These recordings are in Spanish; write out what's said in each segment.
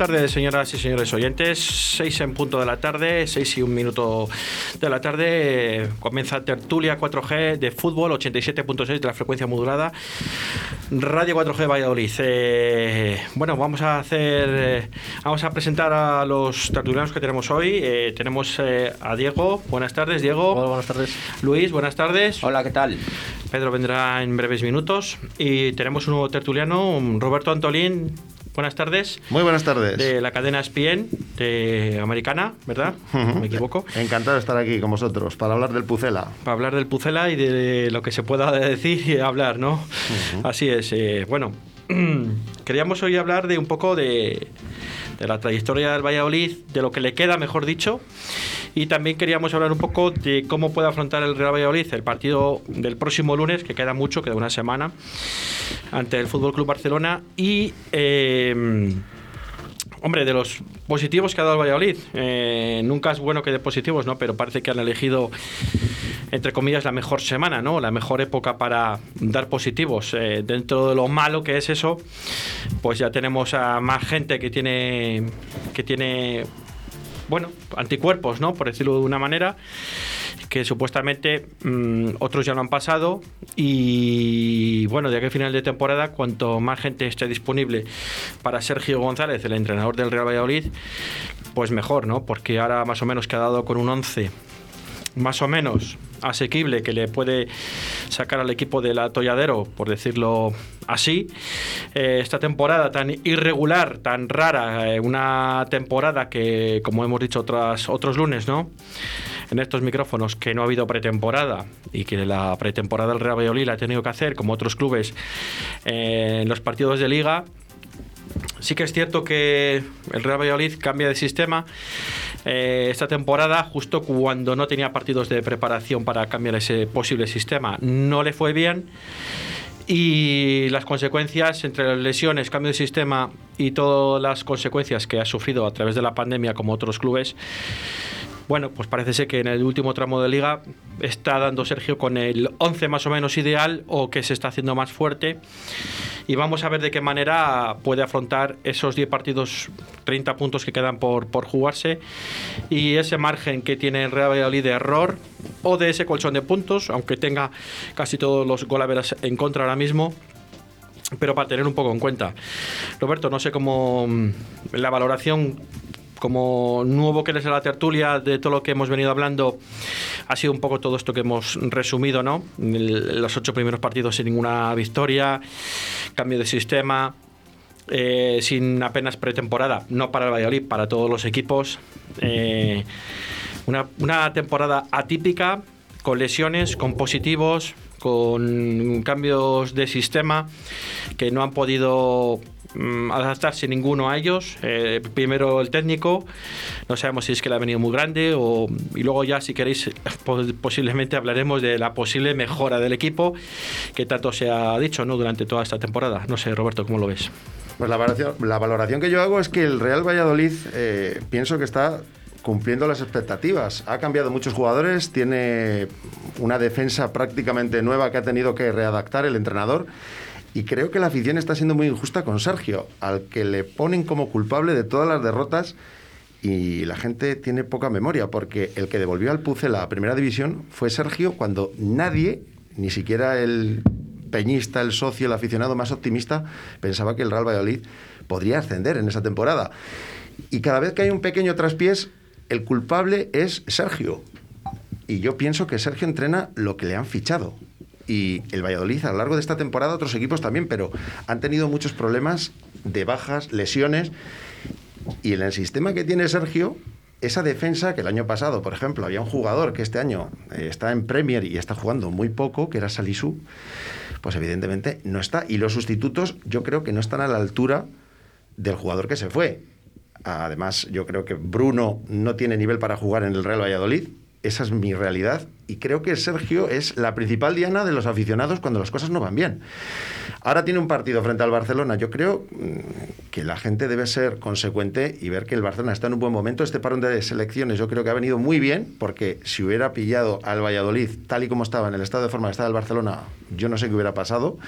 Tardes, señoras y señores oyentes. Seis en punto de la tarde, seis y un minuto de la tarde. Comienza Tertulia 4G de fútbol, 87.6 de la frecuencia modulada. Radio 4G Valladolid. Eh, bueno, vamos a hacer, eh, vamos a presentar a los tertulianos que tenemos hoy. Eh, tenemos eh, a Diego. Buenas tardes, Diego. Hola, buenas tardes. Luis, buenas tardes. Hola, ¿qué tal? Pedro vendrá en breves minutos. Y tenemos un nuevo tertuliano, Roberto Antolín. Buenas tardes. Muy buenas tardes. De la cadena ESPN de Americana, ¿verdad? No me equivoco. Encantado de estar aquí con vosotros para hablar del Pucela. Para hablar del Pucela y de lo que se pueda decir y hablar, ¿no? Así es. eh, bueno, queríamos hoy hablar de un poco de, de la trayectoria del Valladolid, de lo que le queda, mejor dicho. Y también queríamos hablar un poco de cómo puede afrontar el Real Valladolid el partido del próximo lunes, que queda mucho, queda una semana, ante el Fútbol Club Barcelona. Y. eh, Hombre, de los positivos que ha dado el Valladolid, eh, nunca es bueno que dé positivos, ¿no? Pero parece que han elegido, entre comillas, la mejor semana, ¿no? La mejor época para dar positivos. Eh, dentro de lo malo que es eso, pues ya tenemos a más gente que tiene, que tiene, bueno, anticuerpos, ¿no? Por decirlo de una manera que supuestamente mm, otros ya lo han pasado y bueno, de aquí final de temporada, cuanto más gente esté disponible para Sergio González, el entrenador del Real Valladolid, pues mejor, ¿no? Porque ahora más o menos que ha dado con un 11 más o menos asequible que le puede sacar al equipo del atolladero, por decirlo así. Eh, esta temporada tan irregular, tan rara, eh, una temporada que, como hemos dicho otras, otros lunes, ¿no? En estos micrófonos, que no ha habido pretemporada y que la pretemporada del Real Valladolid la ha tenido que hacer, como otros clubes, eh, en los partidos de liga. Sí que es cierto que el Real Valladolid cambia de sistema eh, esta temporada justo cuando no tenía partidos de preparación para cambiar ese posible sistema. No le fue bien y las consecuencias entre las lesiones, cambio de sistema y todas las consecuencias que ha sufrido a través de la pandemia como otros clubes, bueno, pues parece ser que en el último tramo de liga está dando Sergio con el 11 más o menos ideal o que se está haciendo más fuerte. Y vamos a ver de qué manera puede afrontar esos 10 partidos, 30 puntos que quedan por, por jugarse y ese margen que tiene el Real Valladolid de error o de ese colchón de puntos, aunque tenga casi todos los golaveras en contra ahora mismo pero para tener un poco en cuenta. Roberto, no sé cómo la valoración como nuevo que eres de la tertulia de todo lo que hemos venido hablando, ha sido un poco todo esto que hemos resumido, ¿no? Los ocho primeros partidos sin ninguna victoria, cambio de sistema, eh, sin apenas pretemporada, no para el Valladolid, para todos los equipos. Eh, una, una temporada atípica, con lesiones, con positivos, con cambios de sistema que no han podido adaptarse ninguno a ellos. Eh, primero el técnico, no sabemos si es que le ha venido muy grande o, y luego ya si queréis po- posiblemente hablaremos de la posible mejora del equipo que tanto se ha dicho ¿no? durante toda esta temporada. No sé, Roberto, ¿cómo lo ves? Pues la valoración, la valoración que yo hago es que el Real Valladolid eh, pienso que está cumpliendo las expectativas. Ha cambiado muchos jugadores, tiene una defensa prácticamente nueva que ha tenido que readaptar el entrenador. Y creo que la afición está siendo muy injusta con Sergio, al que le ponen como culpable de todas las derrotas y la gente tiene poca memoria, porque el que devolvió al Pucela a Primera División fue Sergio cuando nadie, ni siquiera el peñista, el socio, el aficionado más optimista, pensaba que el Real Valladolid podría ascender en esa temporada. Y cada vez que hay un pequeño traspiés, el culpable es Sergio. Y yo pienso que Sergio entrena lo que le han fichado. Y el Valladolid a lo largo de esta temporada, otros equipos también, pero han tenido muchos problemas de bajas, lesiones. Y en el sistema que tiene Sergio, esa defensa que el año pasado, por ejemplo, había un jugador que este año eh, está en Premier y está jugando muy poco, que era Salisu, pues evidentemente no está. Y los sustitutos yo creo que no están a la altura del jugador que se fue. Además, yo creo que Bruno no tiene nivel para jugar en el Real Valladolid. Esa es mi realidad y creo que Sergio es la principal diana de los aficionados cuando las cosas no van bien. Ahora tiene un partido frente al Barcelona. Yo creo mm, que la gente debe ser consecuente y ver que el Barcelona está en un buen momento. Este parón de selecciones yo creo que ha venido muy bien porque si hubiera pillado al Valladolid tal y como estaba en el estado de forma que estaba el Barcelona, yo no sé qué hubiera pasado.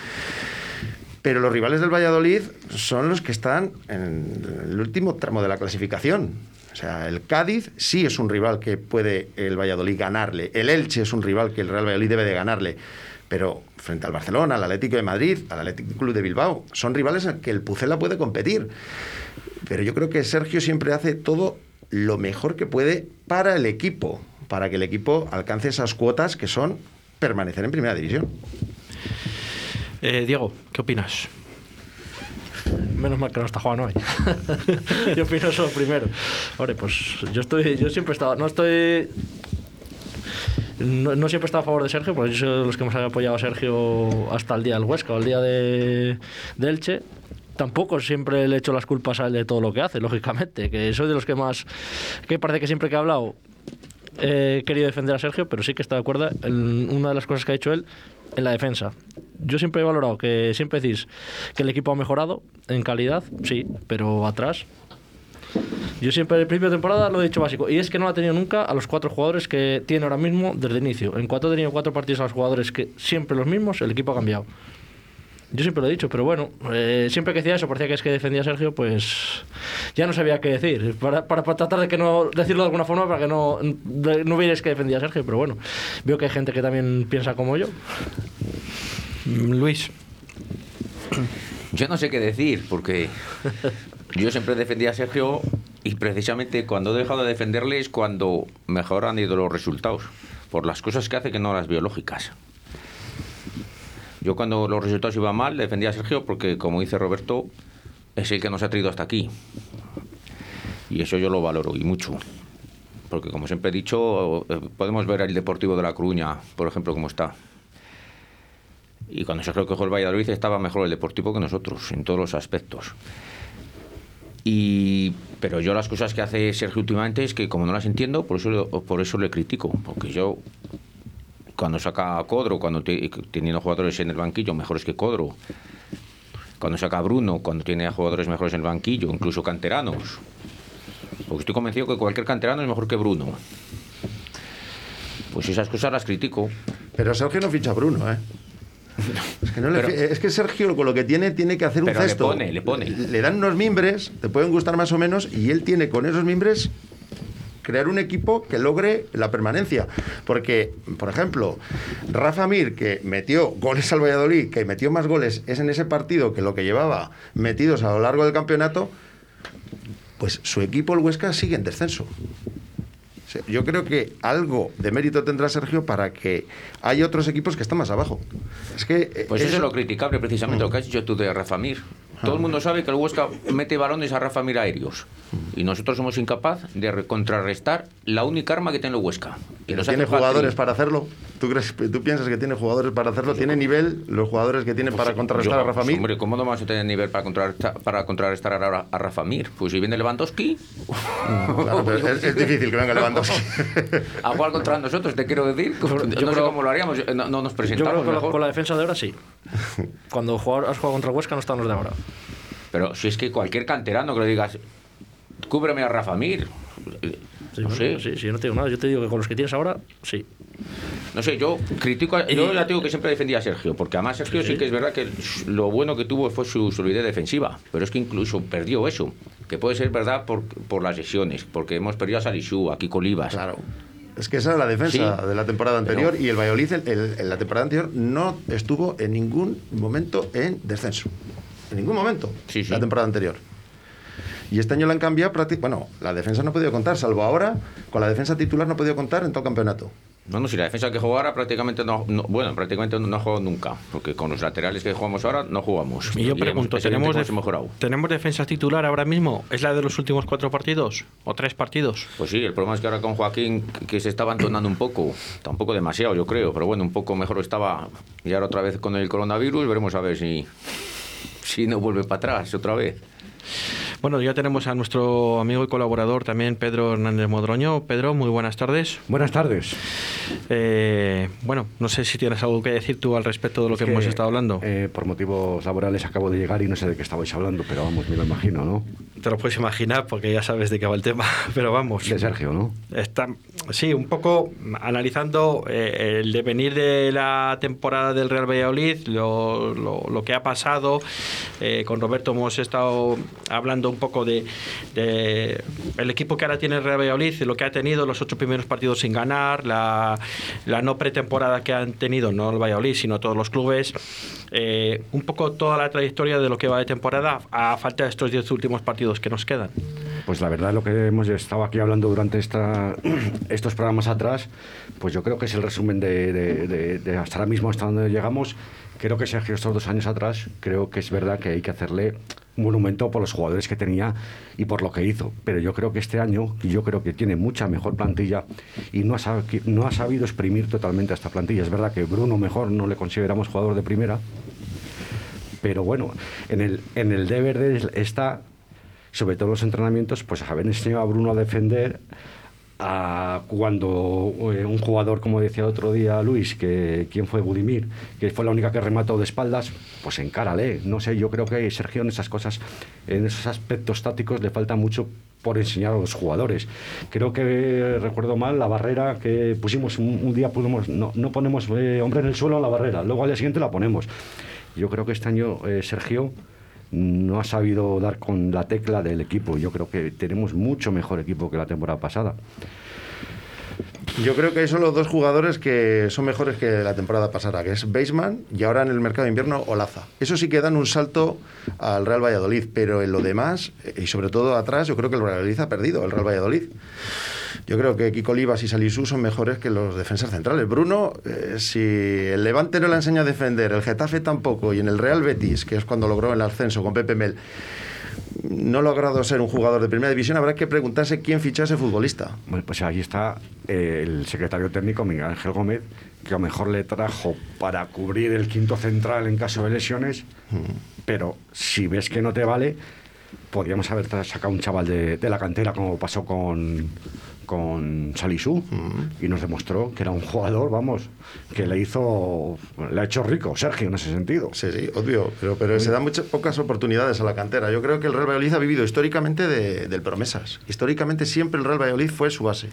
Pero los rivales del Valladolid son los que están en el último tramo de la clasificación. O sea, el Cádiz sí es un rival que puede el Valladolid ganarle. El Elche es un rival que el Real Valladolid debe de ganarle. Pero frente al Barcelona, al Atlético de Madrid, al Atlético Club de Bilbao, son rivales en que el Pucela puede competir. Pero yo creo que Sergio siempre hace todo lo mejor que puede para el equipo, para que el equipo alcance esas cuotas que son permanecer en primera división. Eh, Diego, ¿qué opinas? Menos mal que no está jugando hoy. yo opino eso primero. Ahora, pues yo estoy, yo siempre he estado, no estoy no, siempre he estado a favor de Sergio, porque yo soy de los que más han apoyado a Sergio hasta el día del Huesca el día de, de Elche tampoco siempre le echo las culpas a él de todo lo que hace, lógicamente, que soy de los que más, que parece que siempre que he hablado he querido defender a Sergio, pero sí que está de acuerdo en una de las cosas que ha hecho él en la defensa. Yo siempre he valorado que siempre decís que el equipo ha mejorado en calidad, sí, pero atrás. Yo siempre el principio de temporada lo he dicho básico, y es que no ha tenido nunca a los cuatro jugadores que tiene ahora mismo desde el inicio. En cuanto ha tenido cuatro partidos a los jugadores que siempre los mismos, el equipo ha cambiado. Yo siempre lo he dicho, pero bueno, eh, siempre que decía eso, parecía que es que defendía a Sergio, pues ya no sabía qué decir. Para, para, tratar de que no decirlo de alguna forma, para que no, no vierais que defendía a Sergio, pero bueno, veo que hay gente que también piensa como yo. Mm, Luis. Yo no sé qué decir, porque yo siempre defendía a Sergio y precisamente cuando he dejado de defenderle es cuando mejor han ido los resultados, por las cosas que hace que no las biológicas. Yo cuando los resultados iban mal defendía a Sergio porque, como dice Roberto, es el que nos ha traído hasta aquí. Y eso yo lo valoro y mucho. Porque, como siempre he dicho, eh, podemos ver el Deportivo de La Coruña, por ejemplo, cómo está. Y cuando Sergio cogió el Valladolid estaba mejor el Deportivo que nosotros, en todos los aspectos. Y, pero yo las cosas que hace Sergio últimamente es que como no las entiendo, por eso, por eso le critico. Porque yo cuando saca a Codro, cuando teniendo jugadores en el banquillo mejores que Codro, cuando saca a Bruno, cuando tiene a jugadores mejores en el banquillo, incluso canteranos. Porque estoy convencido que cualquier canterano es mejor que Bruno. Pues esas cosas las critico. Pero Sergio no ficha a Bruno, ¿eh? Es que, Sergio con lo que tiene tiene que hacer un cesto. Le pone, le pone. Le dan unos mimbres, te pueden gustar más o menos, y él tiene con esos mimbres crear un equipo que logre la permanencia. Porque, por ejemplo, Rafa Mir, que metió goles al Valladolid, que metió más goles es en ese partido que lo que llevaba metidos a lo largo del campeonato, pues su equipo, el Huesca, sigue en descenso. Yo creo que algo de mérito tendrá Sergio para que haya otros equipos que están más abajo. Es que, eh, pues eso, es lo criticable, precisamente, lo que has dicho tú de Rafa Mir. Todo el mundo sabe que el Huesca mete balones a Rafa Mir aéreos. Y nosotros somos incapaz de contrarrestar la única arma que tiene el Huesca. ¿Tiene jugadores para hacerlo? ¿Tú, crees, ¿Tú piensas que tiene jugadores para hacerlo? ¿Tiene nivel los jugadores que tienen pues para contrarrestar a Rafa Mir? Hombre, ¿cómo no vamos a tener nivel para contrarrestar, para contrarrestar a, a, Rafa Mir? Pues si viene Lewandowski... Claro, es, difícil que venga Lewandowski. a jugar contra nosotros, te quiero decir. Yo no sé cómo lo haríamos, no, nos presentamos. Yo creo que con la defensa de ahora sí. Cuando has jugado contra Huesca no están los de ahora. Pero si es que cualquier canterano que le digas, cúbreme a Rafa Mir. no sé. Sí, sí, no te digo nada. Yo te digo que con los que tienes ahora, sí. No sé, yo critico, yo ya digo que siempre defendía a Sergio, porque además Sergio sí, que es verdad que lo bueno que tuvo fue su solidez defensiva, pero es que incluso perdió eso, que puede ser verdad por, por las lesiones, porque hemos perdido a Salishu, a Kiko Olivas. Claro. Es que esa era la defensa de la temporada anterior y el Valladolid en la temporada anterior no estuvo en ningún momento en descenso. En ningún momento. Sí, La temporada anterior. Y este año la han cambiado. Bueno, la defensa no ha podido contar, salvo ahora, con la defensa titular no ha podido contar en todo el campeonato. No, no, si la defensa que juega ahora prácticamente no, bueno, prácticamente no ha jugado nunca, porque con los laterales que jugamos ahora no jugamos. Y yo pregunto, ¿tenemos, ¿tenemos defensa titular ahora mismo? ¿Es la de los últimos cuatro partidos o tres partidos? Pues sí, el problema es que ahora con Joaquín, que se estaba entonando un poco, tampoco demasiado yo creo, pero bueno, un poco mejor estaba, y ahora otra vez con el coronavirus, veremos a ver si si no vuelve para atrás otra vez. Bueno, ya tenemos a nuestro amigo y colaborador también, Pedro Hernández Modroño. Pedro, muy buenas tardes. Buenas tardes. Eh, bueno, no sé si tienes algo que decir tú al respecto de lo que, hemos estado hablando. Eh, por motivos laborales acabo de llegar y no sé de qué estabais hablando, pero vamos, me lo imagino, ¿no? Te lo puedes imaginar porque ya sabes de qué va el tema, pero vamos. De Sergio, ¿no? Está, sí, un poco analizando eh, el devenir de la temporada del Real Valladolid, lo, lo, que ha pasado. con Roberto hemos estado hablando un poco de, el equipo que ahora tiene el Real Valladolid, lo que ha tenido los ocho primeros partidos sin ganar, la, no pretemporada que han tenido, no el Valladolid, sino todos los clubes. Eh, un poco toda la trayectoria de lo que va de temporada a falta de estos diez últimos partidos que nos quedan. Pues la verdad, lo que hemos estado aquí hablando durante esta, estos programas atrás, pues yo creo que es el resumen de, de, hasta ahora mismo, hasta donde llegamos. Creo que Sergio estos dos años atrás, creo que es verdad que hay que hacerle monumento por los jugadores que tenía y por lo que hizo. Pero yo creo que este año, yo creo que tiene mucha mejor plantilla y no ha, no ha sabido exprimir totalmente a esta plantilla. Es verdad que Bruno mejor no le consideramos jugador de primera, pero bueno, en el, en el deber de está, sobre todo los entrenamientos, pues haber enseñado a Bruno a defender, cuando eh, un jugador, como decía otro día Luis, que quién fue Budimir, que fue la única que remató de espaldas, pues encárale. No sé, yo creo que Sergio en esas cosas, en esos aspectos tácticos le falta mucho por enseñar a los jugadores. Creo que recuerdo mal la barrera que pusimos un, día, no, no ponemos eh, hombre en el suelo en la barrera, luego al día siguiente la ponemos. Yo creo que este año eh, Sergio no ha sabido dar con la tecla del equipo. Yo creo que tenemos mucho mejor equipo que la temporada pasada. Yo creo que hay solo dos jugadores que son mejores que la temporada pasada, que es Baseman y ahora en el mercado de invierno Olaza. Eso sí que dan un salto al Real Valladolid, pero en lo demás, y sobre todo atrás, yo creo que el Real Valladolid ha perdido, el Real Valladolid. Yo creo que Kiko Olivas y Salisú son mejores que los defensas centrales. Bruno, eh, si el Levante no le enseña a defender, el Getafe tampoco, y en el Real Betis, que es cuando logró el ascenso con Pepe Mel, no ha logrado ser un jugador de primera división, habrá que preguntarse quién ficha ese futbolista. Bueno, pues ahí está eh, el secretario técnico Miguel Ángel Gómez, que a lo mejor le trajo para cubrir el quinto central en caso de lesiones, mm. pero si ves que no te vale, podríamos haber sacado un chaval de, de la cantera como pasó con con Salisú y nos demostró que era un jugador, vamos, que le hizo, le ha hecho rico Sergio en ese sentido. Sí, sí, obvio, pero, pero se dan muchas pocas oportunidades a la cantera. Yo creo que el Real Valladolid ha vivido históricamente de, del promesas. Históricamente siempre el Real Valladolid fue su base.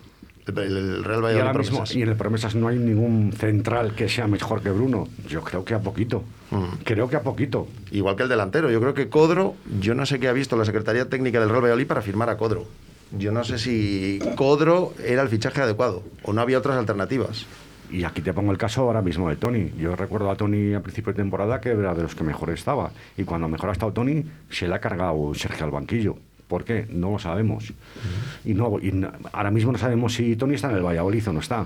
El, Real Valladolid y, y en el promesas no hay ningún central que sea mejor que Bruno. Yo creo que a poquito. Creo que a poquito. Igual que el delantero. Yo creo que Codro, yo no sé qué ha visto la Secretaría Técnica del Real Valladolid para firmar a Codro yo no sé si Codro era el fichaje adecuado o no había otras alternativas. Y aquí te pongo el caso ahora mismo de Tony. Yo recuerdo a Tony a principio de temporada que era de los que mejor estaba. Y cuando mejor ha estado Tony, se le ha cargado Sergio al banquillo. ¿Por qué? No lo sabemos. y, no, ahora mismo no sabemos si Tony está en el Valladolid o no está.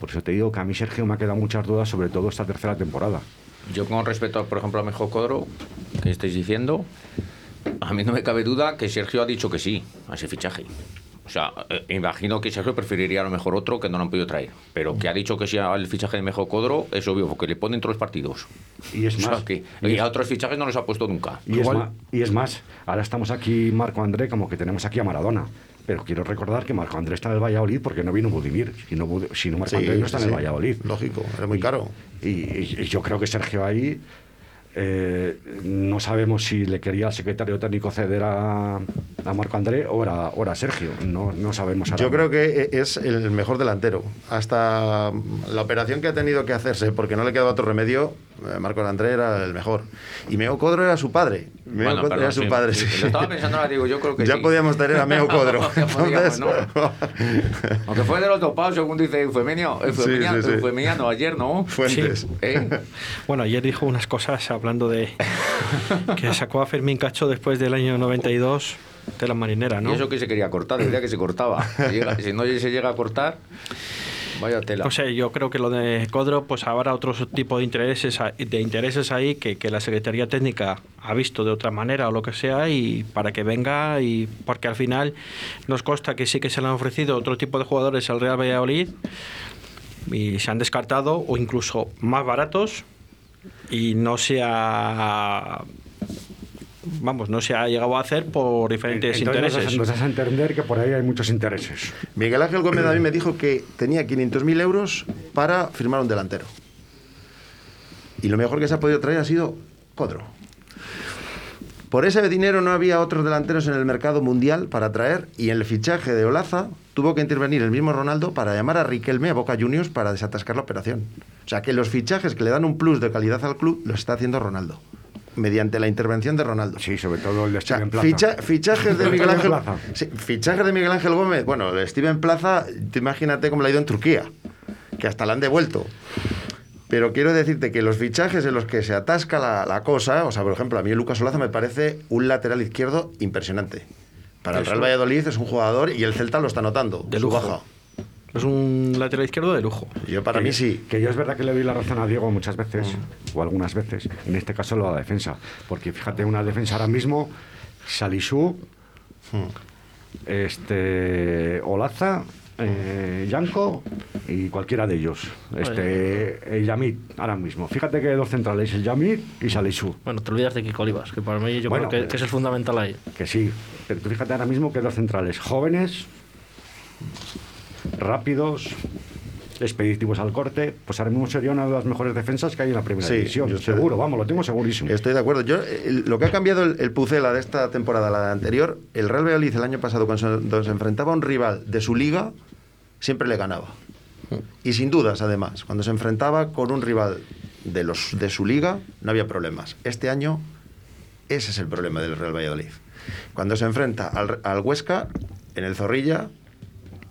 Por eso te digo que a mí Sergio me ha quedado muchas dudas, sobre todo esta tercera temporada. Yo con respecto, por ejemplo, a Mejor Codro, que estáis diciendo, a mí no me cabe duda que Sergio ha dicho que sí a ese fichaje. O sea, eh, imagino que Sergio preferiría a lo mejor otro que no lo han podido traer. Pero que ha dicho que sí al fichaje de Mejor Codro es obvio, porque le ponen todos los partidos. Y es más. que, y, a otros fichajes no los ha puesto nunca. Y, es más, y es más, ahora estamos aquí, Marco André, como que tenemos aquí a Maradona. Pero quiero recordar que Marco Andrés está en el Valladolid porque no vino Budimir. Si no, si no Marco Andrés no está en el Valladolid. Lógico, es muy caro. y, yo creo que Sergio ahí eh, no sabemos si le quería el secretario técnico ceder a, Marco André o era, Sergio. No, no sabemos. Yo creo que es el mejor delantero. Hasta la operación que ha tenido que hacerse, porque no le quedaba otro remedio, eh, Marco André era el mejor. Y Meo Codro era su padre. Meo Codro era su padre. Sí. Lo estaba pensando ahora, digo, yo creo que Ya podíamos tener a Meo Codro. Aunque fue de los topados, según dice Eufemenio, Eufemeniano, ayer, ¿no? Fuentes. ¿Eh? Bueno, ayer dijo unas cosas hablando de que sacó a Fermín Cacho después del año 92 de la marinera, ¿no? Y eso que se quería cortar, decía que se cortaba. si no se llega a cortar, vaya tela. No sé, yo creo que lo de Codro, pues habrá otro tipo de intereses, de intereses ahí que, que la Secretaría Técnica ha visto de otra manera o lo que sea y para que venga y porque al final nos consta que sí que se le han ofrecido otro tipo de jugadores al Real Valladolid y se han descartado o incluso más baratos y no se ha vamos, no se ha llegado a hacer por diferentes Entonces intereses. Nos das a entender que por ahí hay muchos intereses. Miguel Ángel Gómez a mí me dijo que tenía 500.000 euros para firmar un delantero. Y lo mejor que se ha podido traer ha sido Codro. Por ese dinero no había otros delanteros en el mercado mundial para traer y en el fichaje de Olaza tuvo que intervenir el mismo Ronaldo para llamar a Riquelme a Boca Juniors para desatascar la operación. O sea que los fichajes que le dan un plus de calidad al club los está haciendo Ronaldo, mediante la intervención de Ronaldo. Sí, sobre todo el de O sea, Steven Plaza. ficha- fichajes de El Miguel Ángel Plaza. sí, fichajes de Miguel Ángel Gómez. Bueno, el Steven Plaza, imagínate cómo le ha ido en Turquía, que hasta la han devuelto. Pero quiero decirte que los fichajes en los que se atasca la, la cosa, o sea, por ejemplo, a mí Lucas Olaza me parece un lateral izquierdo impresionante. Para el. Real Valladolid es un jugador y el Celta lo está notando. De lujo. baja. Es un lateral izquierdo de lujo. Yo para Que- mí sí. Que yo es verdad que le doy la razón a Diego muchas veces, Mm. o algunas veces, en este caso lo de la defensa. Porque fíjate, una defensa ahora mismo, Salisu, Mm. este, Olaza, eh, Yanko y cualquiera de ellos. Este, el Yamit, ahora mismo. Fíjate que dos centrales, el Yamit y Salisu. Bueno, te olvidas de Kiko Olivas, que para mí yo Bueno, creo que, que es el fundamental ahí. Que sí, pero tú fíjate ahora mismo que dos centrales jóvenes, rápidos, expeditivos al corte, pues ahora mismo sería una de las mejores defensas que hay en la primera Sí, división. estoy- Seguro, vamos, lo tengo segurísimo. Estoy de acuerdo. Yo, el- lo que ha cambiado el, el Pucela de esta temporada la anterior, el Real Valladolid el año pasado, cuando se, cuando se enfrentaba a un rival de su liga, siempre le ganaba. Y sin dudas, además, cuando se enfrentaba con un rival de, los, de su liga, no había problemas. Este año, ese es el problema del Real Valladolid. Cuando se enfrenta al, al Huesca, en el Zorrilla,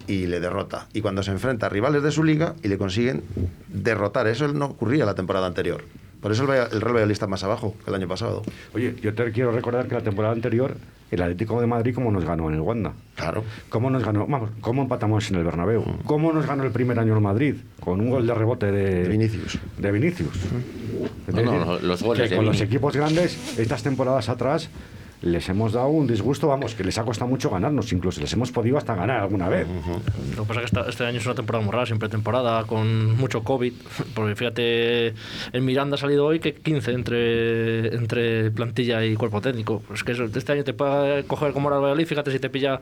y le derrota. Y cuando se enfrenta a rivales de su liga y le consiguen derrotar. Eso no ocurría la temporada anterior. Por eso el, Real Valladolid está más abajo que el año pasado. Oye, yo te quiero recordar que la temporada anterior, el Atlético de Madrid, ¿cómo nos ganó en el Wanda? Claro. ¿Cómo nos ganó? Vamos, ¿cómo empatamos en el Bernabéu? ¿Cómo nos ganó el primer año el Madrid? Con un gol de rebote de, De Vinicius. De Vinicius. No, no, los- goles que de con los equipos grandes, estas temporadas atrás, les hemos dado un disgusto, vamos, que les ha costado mucho ganarnos, incluso les hemos podido hasta ganar alguna vez. Lo que pasa es que esta- este año es una temporada muy rara, siempre temporada, con mucho COVID. Porque fíjate, en Miranda ha salido hoy que 15 entre, entre plantilla y cuerpo técnico. Pues que eso, este año te puede coger como Valladolid, fíjate si te pilla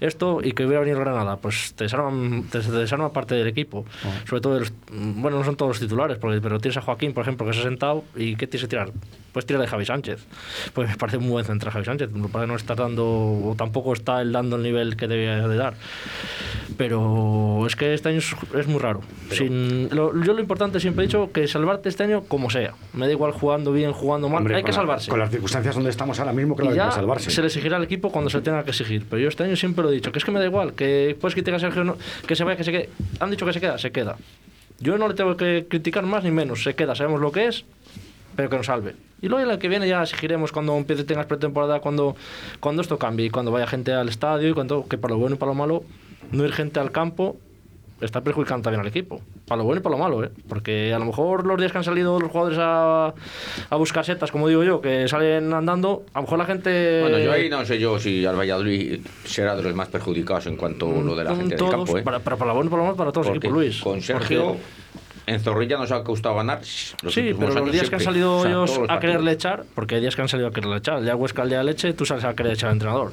esto y que hubiera venido Granada, pues te desarman, te, te desarma parte del equipo. Sobre todo, los- bueno, no son todos los titulares, porque, pero tienes a Joaquín, por ejemplo, que se ha sentado y ¿qué tienes que tirar? Pues tira de Javi Sánchez. Pues me parece muy buen central Javi Sánchez. Me parece que no está dando, o tampoco está él dando el nivel que debía de dar. Pero es que este año es, es muy raro. Sin, lo- yo lo importante siempre he dicho que salvarte este año como sea. Me da igual jugando bien, jugando mal. Hombre, hay que con la- salvarse. con las circunstancias donde estamos ahora mismo, claro, y hay ya que salvarse. se le exigirá al equipo cuando se tenga que exigir. Pero yo este año siempre lo he dicho, que es que me da igual, que puedes criticar a Sergio, no- que se vaya, que se quede. Han dicho que se queda, se queda. Yo no le tengo que criticar más ni menos, se queda, sabemos lo que es, pero que nos salve. Y luego el que viene ya exigiremos cuando empiece tengas pretemporada, cuando, cuando esto cambie, y cuando vaya gente al estadio y cuando, que para lo bueno y para lo malo, no ir gente al campo está perjudicando también al equipo. Para lo bueno y para lo malo, ¿eh? Porque a lo mejor los días que han salido los jugadores a, a buscar setas, como digo yo, que salen andando, a lo mejor la gente... Bueno, yo ahí no sé yo si al Valladolid será de los más perjudicados en cuanto a lo de la Con gente todos, del campo. ¿eh? para, para, para lo bueno y para lo malo, para todos los Porque equipos, Luis. Con Sergio, Porque- en Zorrilla nos ha costado ganar. los Sí, pero los días que han salido O sea, ellos a quererle echar, porque hay días que han salido a quererle echar. Día Huesca, el día de leche, tú sales a querer echar al entrenador.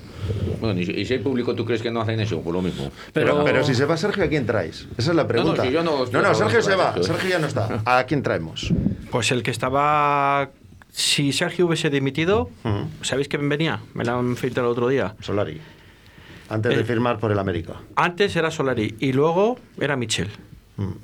Bueno, y, si- hay público, ¿tú crees que no hacen eso? Por lo mismo. Pero, Pero, pero si se va Sergio, ¿a quién traes? Esa es la pregunta. si yo no favor Sergio se va. Sergio. Ya no está. ¿A quién traemos? Pues el que estaba. Si Sergio hubiese dimitido. ¿sabéis quién venía? Me lo han filtrado el otro día. Solari. Antes de Eh. firmar por el América. Antes era Solari y luego era Michel,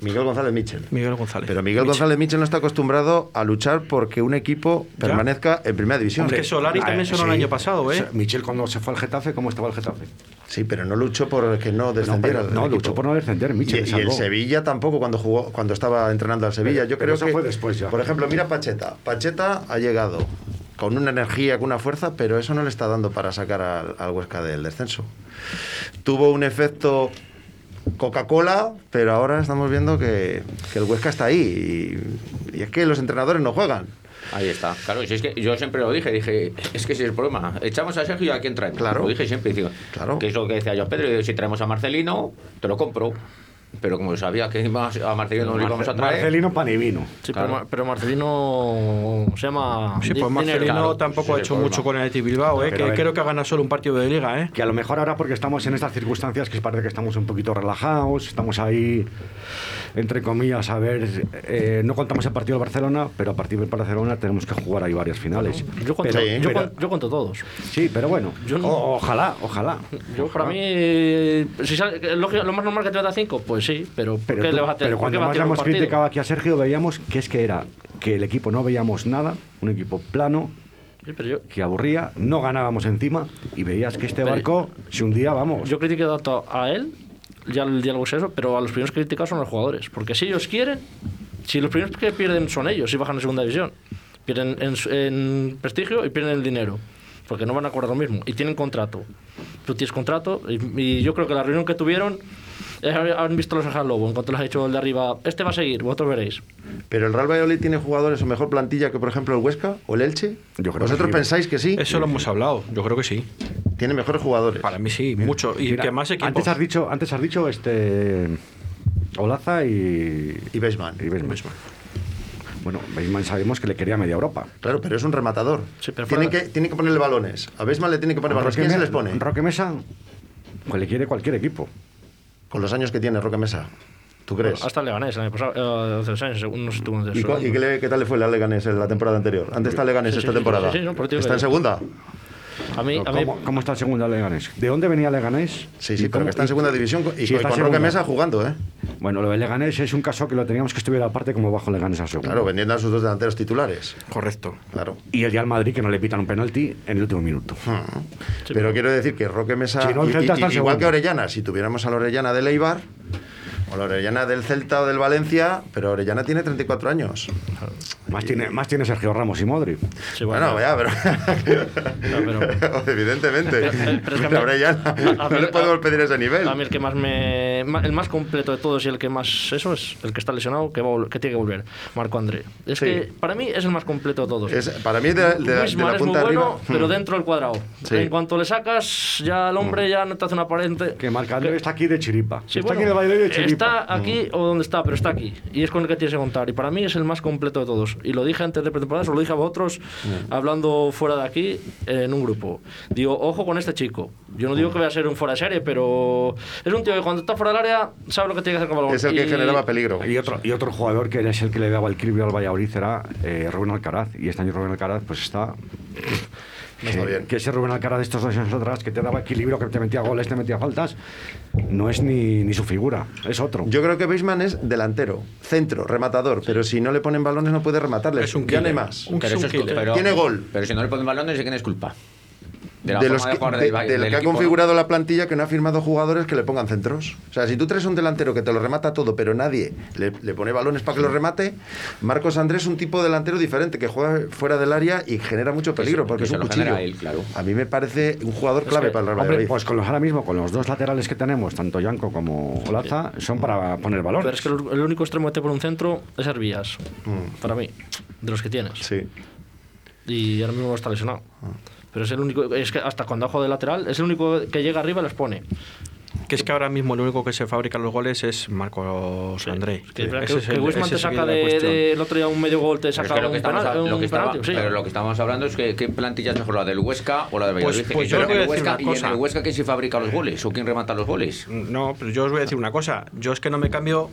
Miguel González Michel. Miguel González. Pero Miguel González Michel no está acostumbrado a luchar porque un equipo Ya. permanezca en primera división. Hombre, que Solari Ah, también sonó el año pasado, ¿eh? Michel cuando se fue al Getafe, ¿cómo estaba el Getafe? Sí, pero no luchó por que no No, descendiera. pero- el no, luchó por no descender, Y, Michel. y el. Sevilla tampoco cuando jugó, cuando estaba entrenando al Sevilla. Pero- Yo pero creo eso que fue después ya. Por ejemplo, mira Pacheta. Pacheta ha llegado con una energía, con una fuerza, pero eso no le está dando para sacar al, al Huesca del descenso. Tuvo un efecto Coca-Cola, pero ahora estamos viendo que, que el Huesca está ahí. Y, y es que los entrenadores no juegan. Ahí está. Claro, si es que yo siempre lo dije, dije, es que ese es el problema. Echamos a Sergio y a quién traemos. Claro. Lo dije siempre, digo, Claro. que es lo que decía yo a Pedro, digo, si traemos a Marcelino, te lo compro. Pero como sabía que íbamos- a Marcelino no le íbamos a traer... Marcelino Panivino. Sí, Claro. pero, Mar- pero Marcelino se llama. Sí, pues. Marcelino claro, tampoco ha hecho problema. mucho con el Athletic Bilbao, ¿eh? Que creo que ha ganado solo un partido de liga. ¿eh? Que a lo mejor ahora porque estamos en estas circunstancias que parece que estamos un poquito relajados, estamos ahí, entre comillas, a ver, eh, no contamos el partido del Barcelona, pero a partir del Barcelona tenemos que jugar ahí varias finales. Yo cuento, Pero- yo, pero- cuento, yo cuento todos. Sí, pero bueno, Yo no- o- ojalá, ojalá. Yo, para mí, eh, si sale- lo, lo más normal que te meta 5, pues sí, pero ¿por Pero, tú- le vas a tener? pero ¿por cuando más hemos criticado aquí a Sergio, veíamos que es que era que el equipo no veíamos nada, un equipo plano, Sí, pero yo, que aburría, no ganábamos encima y veías que este Pero- barco se hundía, vamos. yo critiqué tanto a él, ya el diálogo es eso, pero a los primeros criticados son los jugadores. Porque si ellos quieren, si los primeros que pierden son ellos, si bajan a segunda división, pierden en, en prestigio y pierden el dinero. Porque no van a cobrar lo mismo. Y tienen contrato. Tú tienes contrato. Y, y yo creo que la reunión que tuvieron. Haber- Han visto los al Lobo. En cuanto les ha dicho el de arriba, este va a seguir, vosotros veréis. Pero el Real Valladolid tiene jugadores o mejor plantilla que, por ejemplo, el Huesca o el Elche. Yo creo que ¿Vosotros sí. pensáis que sí? Eso lo hemos hablado, yo creo que sí. Tiene mejores jugadores. Para mí sí, mucho. Y Mira, que más equipos. Antes has dicho, antes has dicho este Olaza y Y Beisman. y Beisman. Bueno, Beisman sabemos que le quería media Europa. Claro, pero es un rematador. Sí, pero tiene, que, tiene que ponerle balones. A Beisman le tiene que poner balones. ¿Quién se les pone? Roque Mesa, pues le quiere cualquier equipo. Con los años que tiene Roque Mesa. ¿Tú crees? Hasta el Leganés, el año pasado, eh, hace dos años, no sé tú, ¿Y, y qué, le- qué tal le fue al Leganés en la temporada anterior? Antes está Leganés Sí, esta sí, temporada. sí, sí, no, ¿Está en segunda? A mí, a mí ¿Cómo, cómo está el segundo Leganés? ¿De dónde venía Leganés? Sí, ¿Y sí, pero cómo- que está en segunda división y, está con en Roque segunda. Mesa jugando, ¿eh? Bueno, lo de Leganés es un caso que lo teníamos que estuviera aparte como bajo Leganés a segundo. Claro, vendiendo a sus dos delanteros titulares. Correcto. Claro. Y el Real Madrid que no le pitan un penalti en el último minuto. pero quiero decir que Roque Mesa, Si no, el y- y- igual segundo. que Orellana, si tuviéramos a la Orellana del Eibar o la Orellana del Celta o del Valencia, pero Orellana tiene 34 años. Más tiene, más tiene Sergio Ramos y Modri. sí, Bueno, bueno, ya, pero... pero- Evidentemente. pero es no le podemos a- pedir ese nivel. A mí el que más me. El más completo de todos y el que más. Eso es el que está lesionado, que, va que tiene que volver. Marco André. Es Sí. que para mí es el más completo de todos. Es- para mí, de, de- la es muy punta de bueno, arriba... pero Hmm. dentro del cuadrado. Sí. En cuanto le sacas, ya el hombre ya no te hace una aparente. Que Marc André está aquí de chiripa. Sí, está bueno, aquí de Valladolid de chiripa. está aquí o donde está, pero está aquí. Y es con el que tienes que contar. Y para mí es el más completo de todos. Y lo dije antes de pretemporada, se lo dije a vosotros, hablando fuera de aquí, en un grupo. Digo, ojo con este chico. Yo no digo que vaya a ser un fuera de serie, pero es un tío que cuando está fuera del área sabe lo que tiene que hacer con el balón. Es el que Y- generaba peligro. Y otro, y otro jugador que es el que le daba el equilibrio al Valladolid era eh, Rubén Alcaraz. Y este año Rubén Alcaraz pues está... No está que, bien. que ese Rubén Alcaraz de estos dos años atrás, que te daba equilibrio, que te metía goles, te metía faltas, no es ni, ni su figura, es otro. Yo creo que Beisman es delantero, centro, rematador, pero si no le ponen balones no puede rematarles. Es un ya no hay más. Un- Pero es eso es killer. pero- Tiene gol. Pero si no le ponen balones, ¿de quién es culpa? De los que, de- del que ha configurado la plantilla que no ha firmado jugadores que le pongan centros. O sea, si tú traes un delantero que te lo remata todo, pero nadie le, le pone balones para que lo remate, Marcos Andrés es un tipo de delantero diferente que juega fuera del área y genera mucho peligro porque que es un lo cuchillo. genera él, claro. A mí me parece un jugador clave que, para el Real Hombre, pues con los, ahora mismo, con los dos laterales que tenemos, tanto Yanko como Olaza, son para poner balones. Pero es que el, el único extremo que te por un centro es Herbías. Para mí, de los que tienes. Sí. Y ahora mismo está lesionado. Pero es el único. Es que hasta cuando hago de lateral, es el único que llega arriba y los pone. Que es que ahora mismo el único que se fabrica los goles es Marcos André. Que, que, Ese es que el- ese te saca de de, otro día un medio gol, te Pero es saca que lo un, estamos, lo un estaba- penalti. sí. pero lo que estamos hablando es que qué plantilla es mejor la del Huesca o la del Pues- Valladolid. pues Que yo os voy a el decir Huesca- una y en cosa. el Huesca quién se fabrica los goles o quién remata los goles. No, pero yo os voy a decir una cosa. Yo es que no me cambio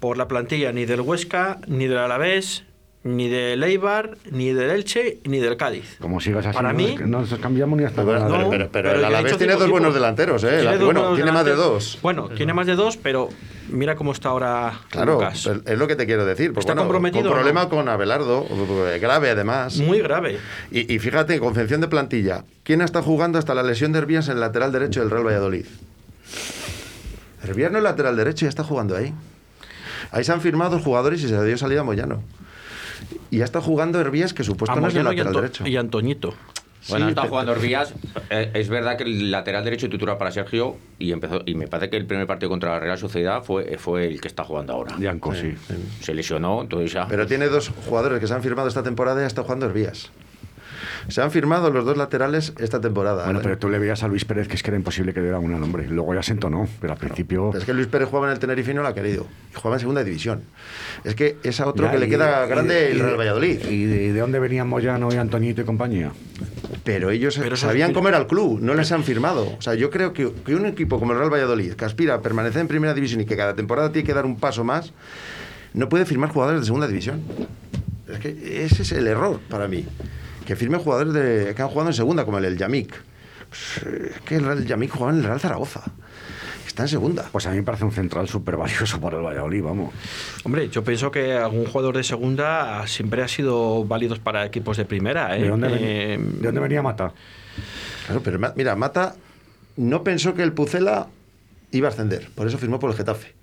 por la plantilla ni del Huesca, ni del Alavés, ni del Eibar, ni del Elche, ni del Cádiz. Como sigas así, Para no, mí- no nos cambiamos ni hasta Pero, nada. pero- No, pero- pero pero el Alavés tiene dos buenos delanteros, ¿eh? Tiene bueno, tiene más de dos. Bueno, tiene más de dos, pero mira cómo está ahora Claro, Lucas. es lo que te quiero decir. ¿Está bueno, comprometido Con no? problema con Abelardo, eh, grave además. Muy grave. Y, y fíjate, concepción de plantilla. ¿Quién está jugando hasta la lesión de Herbías en el lateral derecho del Real Valladolid? Herbías no es lateral derecho y ya está jugando ahí. Ahí se han firmado jugadores y se le dio salida a Moyano. Y ya está jugando Herbías, que supuesto no es el y, lateral Anto- derecho. y Antoñito. Bueno, Sí, está jugando Orbías. Eh, es verdad que el lateral derecho titular para Sergio y empezó y me parece que el primer partido contra la Real Sociedad fue, fue el que está jugando ahora. Yanko, sí. Se lesionó, entonces ya. Pero tiene dos jugadores que se han firmado esta temporada y ya está jugando Herbías. Se han firmado los dos laterales esta temporada. Bueno, pero tú le veías a Luis Pérez que es que era imposible que diera un nombre. Luego ya se entonó, pero al principio. Pero es que Luis Pérez jugaba en el Tenerife y no lo ha querido. Jugaba en segunda división. Es que es a otro Ya, que le queda y- grande el Real Valladolid. ¿Y de, de dónde venían Moyano y Antoñito y compañía? Pero ellos Pero sabían es- comer al club, no les han firmado. O sea, yo creo que, que un equipo como el Real Valladolid, que aspira a permanecer en primera división y que cada temporada tiene que dar un paso más, no puede firmar jugadores de segunda división. Es que ese es el error para mí. Que firme jugadores de, que han jugado en segunda, como el, el Yamik. Pues, eh, es que el, Real- Yamik jugaba en el Real Zaragoza. Está en segunda. Pues a mí me parece un central súper valioso para el Valladolid, vamos. Hombre, yo pienso que algún jugador de segunda siempre ha sido válidos para equipos de primera. ¿eh? ¿De dónde, Eh, ¿De dónde venía Mata? Claro, pero mira, Mata no pensó que el Pucela iba a ascender. Por eso firmó por el Getafe.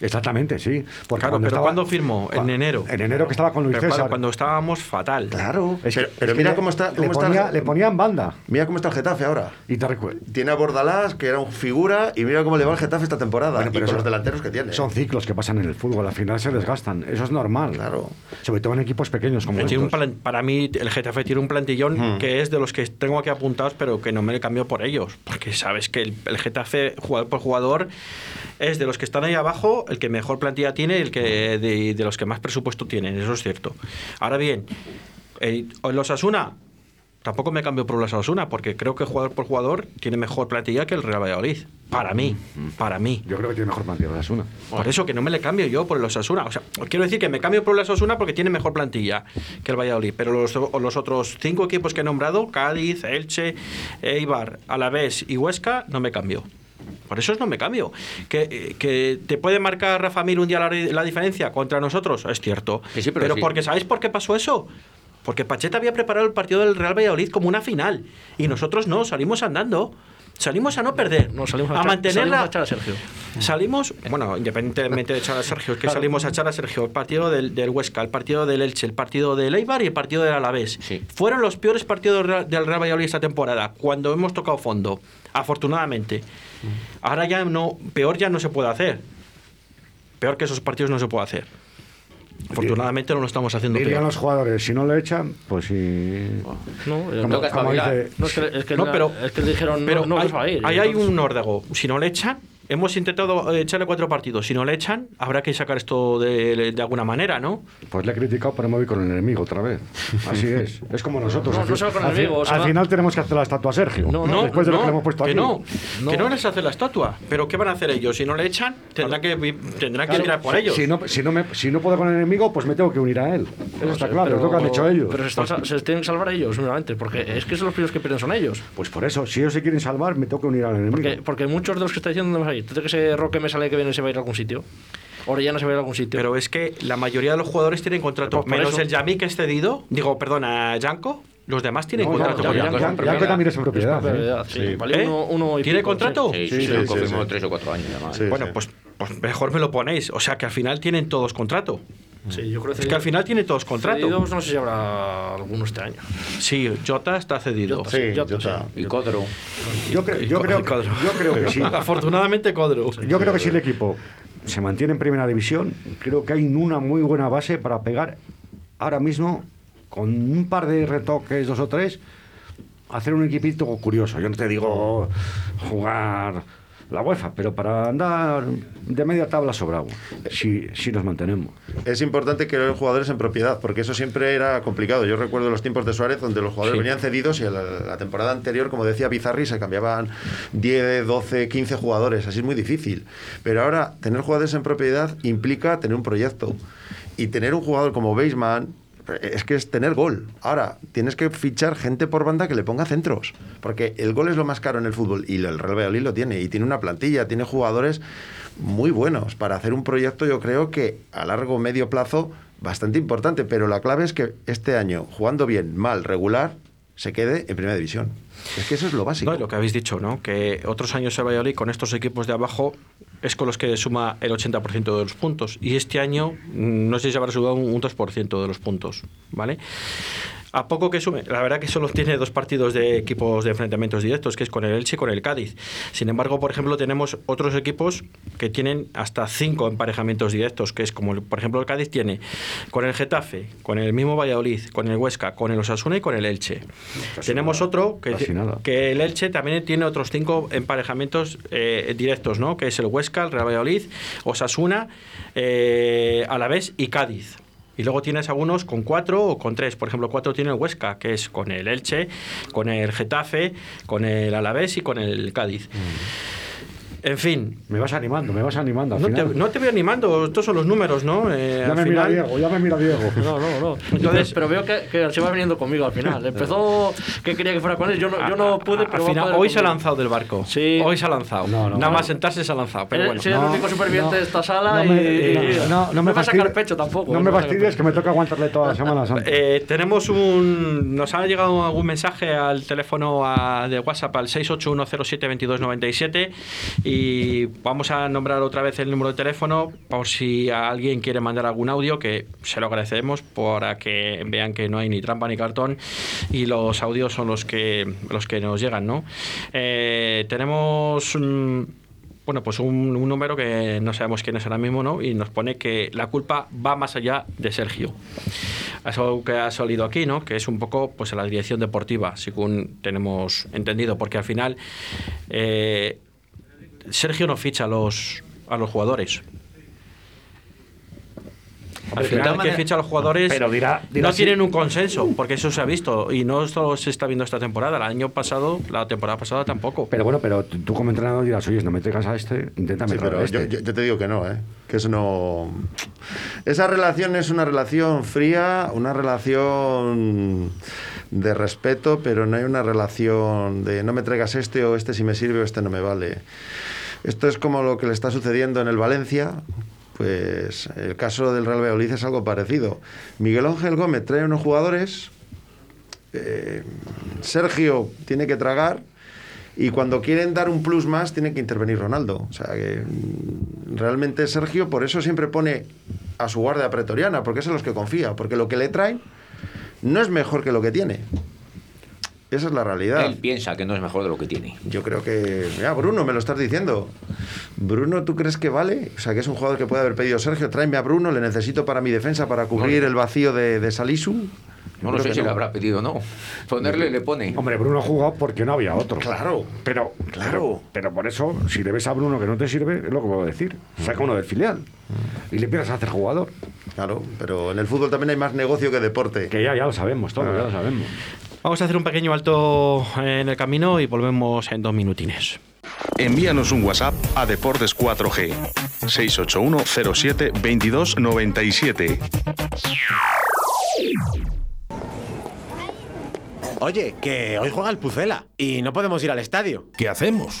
Exactamente, sí. Porque Claro, cuando pero estaba- ¿cuándo firmó? En enero. En enero que estaba con Luis pero claro, César. cuando estábamos fatal. Claro. Es que- pero pero es que mira le- cómo está. le, Cómo está el- ponía, le ponía en banda. Mira cómo está el Getafe ahora. Y te recuerdo. Tiene a Bordalás, que era un figura, y mira cómo le va el Getafe esta temporada. Bueno, y pero con eso- los delanteros que tiene. Son ciclos que pasan en el fútbol, al final se desgastan. Eso es normal. Claro. Sobre todo en equipos pequeños como Tiene estos. para mí, el Getafe tiene un plantillón que es de los que tengo aquí apuntados, pero que no me le cambio por ellos. Porque sabes que el, el Getafe, jugador por jugador, es de los que están ahí abajo, el que mejor plantilla tiene y el que de, de los que más presupuesto tienen. Eso es cierto. Ahora bien, el, los Asuna. Tampoco me cambio por los Asuna, porque creo que jugador por jugador tiene mejor plantilla que el Real Valladolid. Para mí, para mí. Yo creo que tiene mejor plantilla de Asuna. Por eso que no me le cambio yo por el Osasuna. O sea, quiero decir que me cambio por el Osasuna porque tiene mejor plantilla que el Valladolid. Pero los, los otros cinco equipos que he nombrado, Cádiz, Elche, Eibar, Alavés y Huesca, no me cambio. Por eso no me cambio. Que, que te puede marcar Rafa Mir un día la, la diferencia contra nosotros, es cierto. Sí, sí, pero pero sí. porque ¿sabéis por qué pasó eso? Porque Pacheta había preparado el partido del Real Valladolid como una final. Y nosotros no, salimos andando. Salimos a no perder. No, salimos a, a echar- mantener salimos a echar a Sergio. Salimos, bueno, independientemente de echar a Sergio, es que salimos a echar a Sergio el partido del, del Huesca, el partido del Elche, el partido del Eibar y el partido del Alavés. Sí. Fueron los peores partidos del Real- del Real Valladolid esta temporada, cuando hemos tocado fondo, afortunadamente. Ahora ya no, peor ya no se puede hacer. Peor que esos partidos no se puede hacer. Afortunadamente no lo estamos haciendo Dirían los jugadores, si no le echan, pues sí. No, Como, Toca como espabilar. dice, no, es que, es que No, la- pero- es que le dijeron Pero no, no hay, vas a ir. ahí hay entonces- un órdego. Si no le echan, hemos intentado eh, echarle cuatro partidos. Si no le echan, habrá que sacar esto de, de alguna manera, ¿no? Pues le he criticado, pero me voy con el enemigo otra vez. Así es. Es como nosotros. No, al no solo con el al enemigo, o sea, al final tenemos que hacer la estatua a Sergio. No, no, después de lo no, que le hemos puesto que aquí. no, No. que no les hace la estatua. Pero ¿qué van a hacer ellos? Si no le echan, tendrán que, tendrán que Claro, mirar por si- ellos. Si no, si, no me, si no puedo con el enemigo, pues me tengo que unir a él. Eso está claro, es lo que han hecho ellos. Pero se, están sal- se tienen que salvar ellos, nuevamente, porque es que son los primeros que pierden son ellos. Pues por eso, si ellos se quieren salvar, me tengo que unir al enemigo. Porque, porque muchos de los que está diciendo dónde ir. ¿Tú crees que ese Roque me sale que viene se va a ir a algún sitio? Orellana se va a ir a algún sitio. Pero es que la mayoría de los jugadores tienen contrato. Pues menos eso. el Yami que es cedido. Digo, perdona, Yanko. Los demás tienen No, no, contrato. ya- con ya- Yanko. ya- en ya propiedad. que también es en propiedad. propiedad, ¿eh? sí. Vale ¿Eh? uno, uno y ¿Tiene pico, contrato? sí. Sí, sí, Sí, lo sí, confirmó sí. tres o cuatro años además. Sí. Bueno, pues, pues mejor me lo ponéis. O sea que al final tienen todos contrato. Sí, yo creo Es que al final tienen todos contrato. Cedidos, no sé si habrá alguno este año. Sí, Jota está cedido. Jota, Sí, Jota, Y Codro. Yo, cre- yo Y creo, Codro. yo creo que sí. Afortunadamente, Codro. Yo creo que si el equipo se mantiene en primera división, creo que hay una muy buena base para pegar ahora mismo, con un par de retoques, dos o tres, hacer un equipito curioso. Yo no te digo jugar la UEFA, pero para andar de media tabla sobrado, si, si nos mantenemos. Es importante que los jugadores en propiedad, porque eso siempre era complicado. Yo recuerdo los tiempos de Suárez, donde los jugadores Sí. venían cedidos y la, la temporada anterior, como decía Bizarri, se cambiaban 10, 12, 15 jugadores. Así es muy difícil. Pero ahora, tener jugadores en propiedad implica tener un proyecto. Y tener un jugador como Baseman es que es tener gol. Ahora, tienes que fichar gente por banda que le ponga centros. Porque el gol es lo más caro en el fútbol y el Real Valladolid lo tiene. Y tiene una plantilla, tiene jugadores muy buenos para hacer un proyecto, yo creo que a largo medio plazo bastante importante. Pero la clave es que este año, jugando bien, mal, regular, se quede en primera división. Es que eso es lo básico. Lo que habéis dicho, ¿no? Que otros años el Valladolid con estos equipos de abajo es con los que suma el 80% de los puntos. Y este año, mm, no sé si habrá subido un un 2% de los puntos, ¿vale? A poco que sume, la verdad que solo tiene dos partidos de equipos de enfrentamientos directos, que es con el Elche y con el Cádiz. Sin embargo, por ejemplo, tenemos otros equipos que tienen hasta cinco emparejamientos directos, que es como, por ejemplo, el Cádiz tiene con el Getafe, con el mismo Valladolid, con el Huesca, con el Osasuna y con el Elche. tenemos otro que, que el Elche también tiene otros cinco emparejamientos eh, directos, ¿no? Que es el Huesca, el Real Valladolid, Osasuna, eh, Alavés y Cádiz. Y luego tienes algunos con cuatro o con tres. Por ejemplo, cuatro tiene el Huesca, que es con el Elche, con el Getafe, con el Alavés y con el Cádiz. Mm. En fin. Me vas animando, me vas animando. no, Te, no te voy animando, estos son los números, ¿no? Eh, ya me mira Diego, ya me mira Diego. No, no, no. Entonces, pero veo que, que, se va viniendo conmigo al final. Empezó que quería que fuera con él, yo no, yo no pude, pero. Al final, hoy se ha lanzado del barco. Sí. Hoy se ha lanzado. Nada más sentarse se ha lanzado. Pero bueno. Soy el único superviviente de esta sala y. Eh, no, no, me va a sacar pecho tampoco. No me fastidies que me toca aguantarle toda la semana eh, tenemos un. Nos ha llegado algún mensaje al teléfono de WhatsApp al 681072297 y vamos a nombrar otra vez el número de teléfono por si alguien quiere mandar algún audio, que se lo agradecemos para que vean que no hay ni trampa ni cartón y los audios son los que, los que nos llegan, ¿no? Eh, tenemos... bueno, pues un, número que no sabemos quién es ahora mismo, ¿no? Y nos pone que la culpa va más allá de Sergio. Eso que ha salido aquí, ¿no? Que es un poco, pues, la dirección deportiva, según tenemos entendido, porque al final eh, Sergio no ficha a los, a los jugadores. Al final, que ficha a los jugadores pero dirá, no tienen un consenso, porque eso se ha visto y no solo se está viendo esta temporada. El año pasado, la temporada pasada tampoco. Pero bueno, pero tú como entrenador dirás, oye, no me traigas a este, intenta sí, pero a este. Yo, yo, te digo que no, ¿eh? que eso no. Esa relación es una relación fría, una relación de respeto, pero no hay una relación de no me traigas este o este si me sirve o este no me vale. Esto es como lo que le está sucediendo en el Valencia, pues el caso del Real Valladolid es algo parecido. Miguel Ángel Gómez trae unos jugadores, eh, Sergio tiene que tragar y cuando quieren dar un plus más tiene que intervenir Ronaldo. O sea que mm, realmente Sergio por eso siempre pone a su guardia pretoriana, porque es en los que confía, porque lo que le traen no es mejor que lo que tiene. Esa es la realidad. Él piensa que no es mejor de lo que tiene. Yo creo que. Mira, Bruno, me lo estás diciendo. Bruno, ¿tú crees que vale? O sea, que es un jugador que puede haber pedido Sergio, tráeme a Bruno, le necesito para mi defensa, para cubrir el vacío de, de Salisu. No lo sé si le habrá pedido o no. Ponerle le pone. Hombre, Bruno ha jugado porque no había otro. Claro. Pero, claro. Pero, por eso, si le ves a Bruno que no te sirve, es lo que puedo decir. Saca uno del filial. Y le empiezas a hacer jugador. Claro, pero en el fútbol también hay más negocio que deporte. Que ya, ya lo sabemos, todo, ya lo sabemos. Vamos a hacer un pequeño alto en el camino y volvemos en dos minutines. Envíanos un WhatsApp a Deportes 4G 681 07 22 97. Oye, que hoy juega el Pucela y no podemos ir al estadio. ¿Qué hacemos?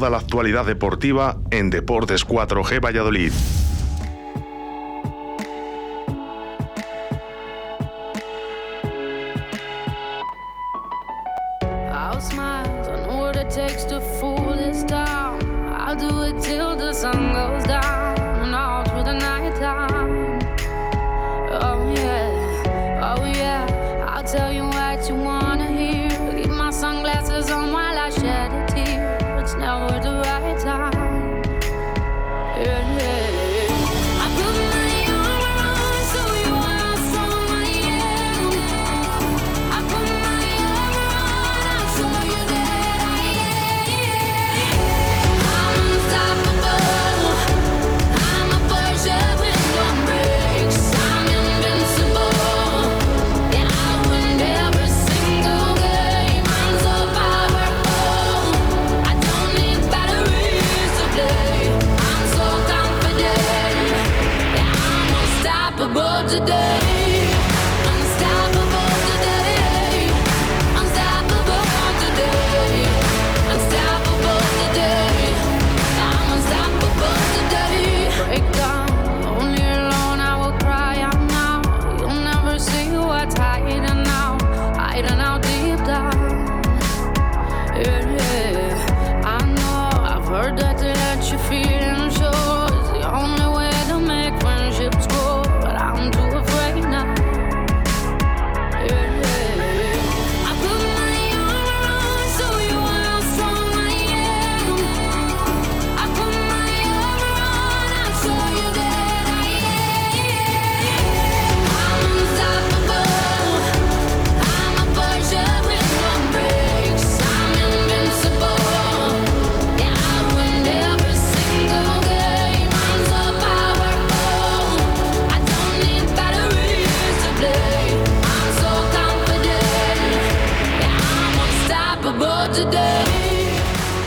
Toda la actualidad deportiva en Deportes 4G Valladolid. Takes to fool this town. I'll do it till the sun goes down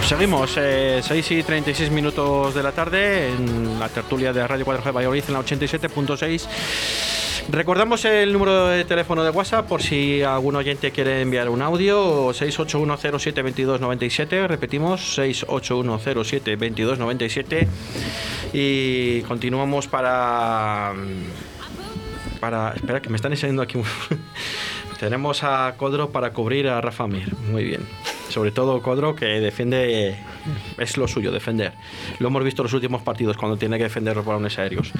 Seguimos, eh, 6 y 36 minutos de la tarde en la tertulia de Radio 4G Valladolid en la 87.6. Recordamos el número de teléfono de WhatsApp por si algún oyente quiere enviar un audio, 681072297, repetimos, 681072297 y continuamos para... para espera, que me están enseñando aquí. Tenemos a Codro para cubrir a Rafa Mir, muy bien. Sobre todo Codro que defiende, es lo suyo, defender. Lo hemos visto en los últimos partidos cuando tiene que defender los balones aéreos.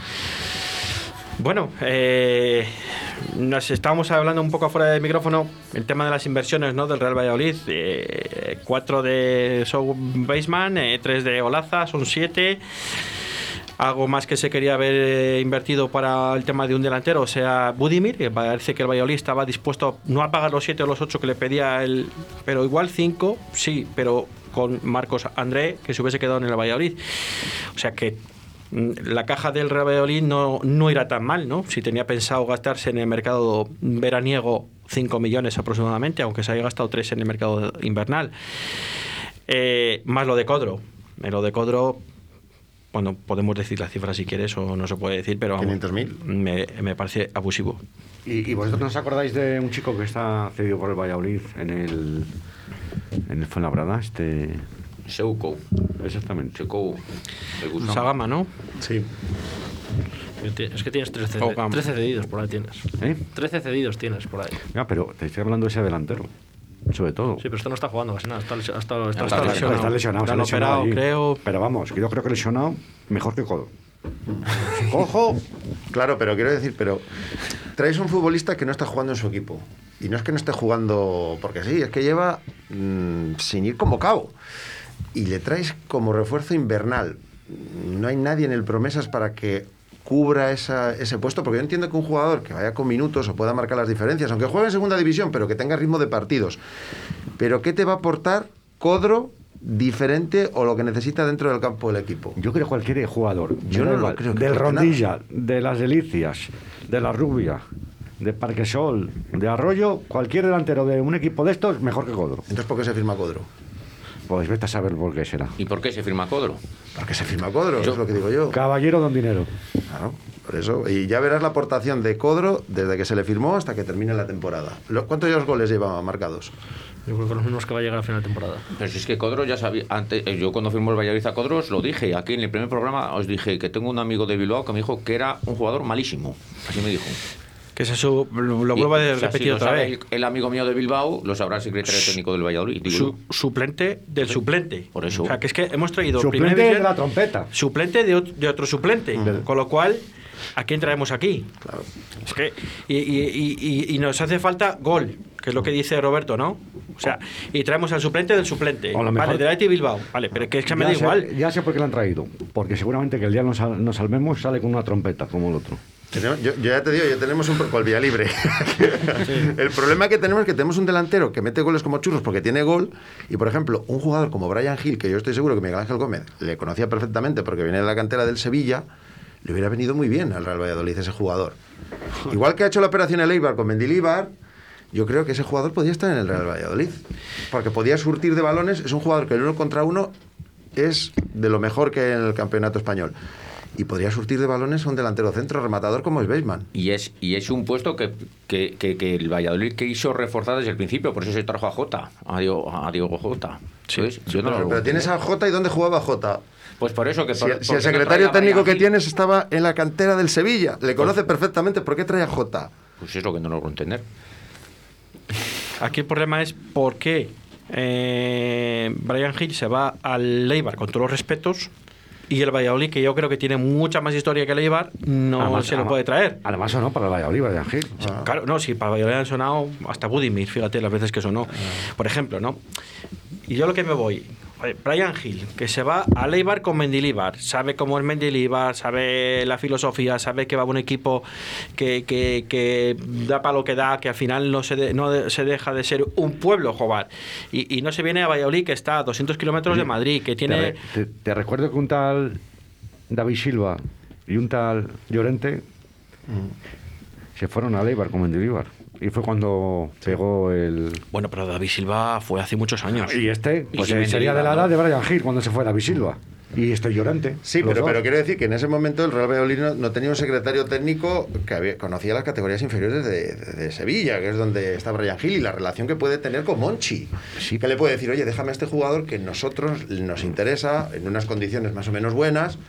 Bueno, eh, nos estábamos hablando un poco fuera del micrófono el tema de las inversiones ¿no? del Real Valladolid. Eh, cuatro de Soul Baseman, eh, tres de Olaza, son siete. Algo más que se quería haber eh, invertido para el tema de un delantero, o sea, Budimir, que parece que el Valladolid estaba dispuesto no a pagar los siete o los ocho que le pedía el. Pero igual cinco, sí, pero con Marcos André, que se hubiese quedado en el Valladolid. O sea que mm, la caja del Real Valladolid no, no irá tan mal, ¿no? Si tenía pensado gastarse en el mercado veraniego 5 millones aproximadamente, aunque se haya gastado 3 en el mercado invernal. Eh, más lo de Codro. Eh, Lo de Codro, bueno, podemos decir la cifra si quieres o no se puede decir, pero vamos, 500.000. me, me parece abusivo. ¿Y, y vosotros no os acordáis de un chico que está cedido por el Valladolid en el, en el Fuenlabrada? Este... Seuco. Exactamente. Seuco. Sagama, ¿no? Sí. Es que tienes 13, Oh, vamos. 13 cedidos por ahí tienes. ¿Eh? 13 cedidos tienes por ahí. Ya, pero te estoy hablando de ese delantero, sobre todo. Sí, pero esto no está jugando casi nada. Está, lesi- está, está, Está está lesionado. Está lesionado, lesionado operado, creo. Pero vamos, yo creo que lesionado mejor que Codo. ¡Ojo! Claro, pero quiero decir, pero traes un futbolista que no está jugando en su equipo. Y no es que no esté jugando porque sí, es que lleva mm, sin ir convocado. Y le traes como refuerzo invernal. No hay nadie en el promesas para que cubra esa- ese puesto, porque yo entiendo que un jugador que vaya con minutos o pueda marcar las diferencias, aunque juegue en segunda división, pero que tenga ritmo de partidos. Pero ¿qué te va a aportar Codro diferente o lo que necesita dentro del campo del equipo? Yo creo cualquier jugador. Yo no lo creo Del Rondilla, de las Delicias, de la Rubia, de Parquesol, de Arroyo, cualquier delantero de un equipo de estos, mejor que Codro. Entonces, ¿por qué se firma Codro? Pues vete a saber por qué será. ¿Y por qué se firma Codro? ¿Por qué se firma Codro? Yo- es lo que digo yo. Caballero don dinero. Claro, por eso. Y ya verás la aportación de Codro desde que se le firmó hasta que termine la temporada. ¿Cuántos goles lleva marcados? Yo creo que los mismos que va a llegar a final de temporada. Pero si es que Codro ya sabía, antes, eh, yo cuando firmó el Valladolid a Codro os lo dije, aquí en el primer programa os dije que tengo un amigo de Bilbao que me dijo que era un jugador malísimo, así me dijo. Que se su, lo, vuelvo a o sea, repetir si otra vez. El, el amigo mío de Bilbao lo sabrá el secretario técnico del Valladolid. digo Su- yo. suplente del suplente. Por eso. O sea, que es que hemos traído Suplente división, de la trompeta. Suplente de, de otro suplente. Con lo cual, ¿a quién traemos aquí? Claro. Es que, y, y- y- y- y nos hace falta gol, que es lo que dice Roberto, ¿no? O sea, y traemos al suplente del suplente. Vale, mejor- del Athletic Bilbao. Vale, pero que es que me Ya da sé- igual. Ya sé por qué lo han traído. Porque seguramente que el día nos, sal- nos salvemos sale con una trompeta, como el otro. Yo, yo ya te digo, ya tenemos un con el Villalibre. El problema que tenemos es que tenemos un delantero que mete goles como churros porque tiene gol. Y por ejemplo, un jugador como Brian Hill, que yo estoy seguro que Miguel Ángel Gómez le conocía perfectamente porque viene de la cantera del Sevilla, le hubiera venido muy bien al Real Valladolid ese jugador. Igual que ha hecho la operación el Eibar con Mendilibar, yo creo que ese jugador podía estar en el Real Valladolid. Porque podía surtir de balones. Es un jugador que el uno contra uno es de lo mejor que en el campeonato español. Y podría surtir de balones a un delantero centro rematador como es Beisman. Y es, y es un puesto que, que, que- que el Valladolid quiso reforzar desde el principio, por eso se trajo a Jota, a Diego, a Diego Jota. Entonces, yo no pero, lo pero tienes a Jota y ¿dónde jugaba Jota? Pues por eso que... Si, por- si ¿por el secretario técnico que tienes estaba en la cantera del Sevilla, le conoce perfectamente, ¿por qué trae a Jota? Pues es lo que no logro entender. Aquí el problema es por qué eh, Brian Hill se va al Leibar con todos los respetos y el Valladolid, que yo creo que tiene mucha más historia que el Eibar, no Además- se lo además- puede traer. Además o no, para el Valladolid, Brian Gil. Claro, no, si para Valladolid han sonado hasta Budimir, fíjate las veces que sonó. Ah. Por ejemplo, ¿no? Y yo lo que me voy, Brian Hill, que se va a Leibar con Mendilibar, sabe cómo es Mendilibar, sabe la filosofía, sabe que va a un equipo que, que- que da para lo que da, que al final no se, de- no de- se deja de ser un pueblo, joder. Y, y no se viene a Valladolid, que está a 200 kilómetros de Madrid, que tiene... Te, re- te- te recuerdo que un tal David Silva y un tal Llorente se fueron a Leibar con Mendilibar. Y fue cuando pegó el... Bueno, pero David Silva fue hace muchos años. Y este, Y pues si eh, sería de la edad de Brian Gil cuando se fue David Silva. Y este Llorente. Sí, pero, dos. pero quiero decir que en ese momento el Real Valladolid no, no tenía un secretario técnico que había- conocía las categorías inferiores de, de- de Sevilla, que es donde está Brian Gil, y la relación que puede tener con Monchi. Que le puede decir, oye, déjame a este jugador que nosotros nos interesa en unas condiciones más o menos buenas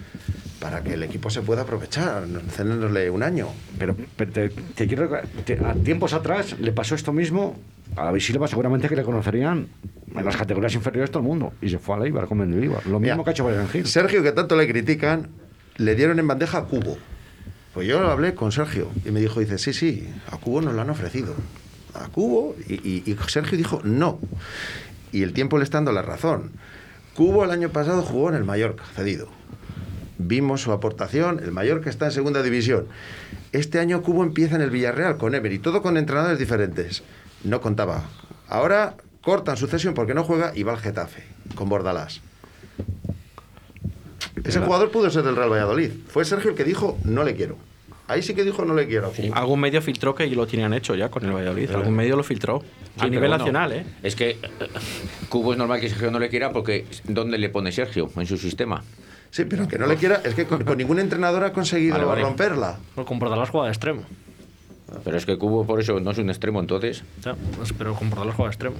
para que el equipo se pueda aprovechar, cédenosle un año. Pero, pero te, te quiero te- a tiempos atrás le pasó esto mismo a David Silva, seguramente que le conocerían en las categorías inferiores todo el mundo. Y se fue a Leibar con Mendilibar. Lo mismo Mira, que ha hecho Brian Gil. Sergio, que tanto le critican, le dieron en bandeja a Cubo. Pues yo hablé con Sergio y me dijo, dice, sí, sí, a Cubo nos lo han ofrecido. A Cubo, y, y- y Sergio dijo, no. Y el tiempo le está dando la razón. Cubo el año pasado jugó en el Mallorca, cedido. Vimos su aportación, el Mallorca está en segunda división. Este año Cubo empieza en el Villarreal con Emery, todo con entrenadores diferentes. No contaba. Ahora cortan su cesión porque no juega y va al Getafe, con Bordalás. Ese jugador pudo ser del Real Valladolid. Fue Sergio el que dijo, no le quiero. Ahí sí que dijo, no le quiero. Algún medio filtró que lo tenían hecho ya con el Valladolid. Algún medio lo filtró. A nivel nacional, ¿eh? Es que eh, Cubo es normal que Sergio no le quiera porque ¿dónde le pone Sergio en su sistema? Sí, pero que no le quiera, es que con, con ningún entrenador ha conseguido Vale, vale. romperla. Con Bordalás juega de extremo. Pero es que Cubo por eso no es un extremo entonces. Ya, pues, pero con Bordalás juega de extremo.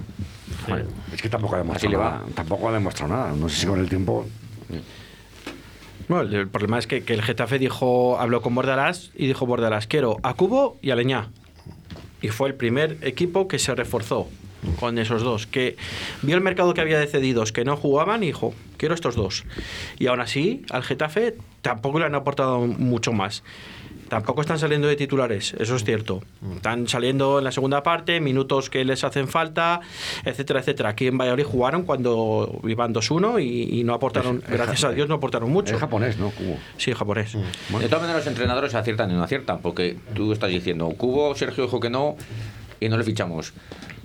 Es que tampoco ha Así demostrado le va. nada. Tampoco ha demostrado nada. No sé si con el tiempo. Bueno, el- el problema es que, que el Getafe dijo, habló con Bordalás y dijo Bordalás, quiero a Cubo y a Leñá. Y fue el primer equipo que se reforzó con esos dos, que vio el mercado que había de cedidos que no jugaban y dijo, quiero estos dos. Y aún así, al Getafe tampoco le han aportado mucho más. Tampoco están saliendo de titulares, eso es cierto. Están saliendo en la segunda parte, minutos que les hacen falta, etcétera, etcétera. Aquí en Valladolid jugaron cuando iban 2-1 y, y no aportaron, Es- es gracias a Dios, no aportaron mucho. Es japonés, ¿no? Cubo. Sí, japonés. De todas maneras, los entrenadores aciertan y no aciertan, porque tú estás diciendo, Cubo, Sergio dijo que no y no le fichamos.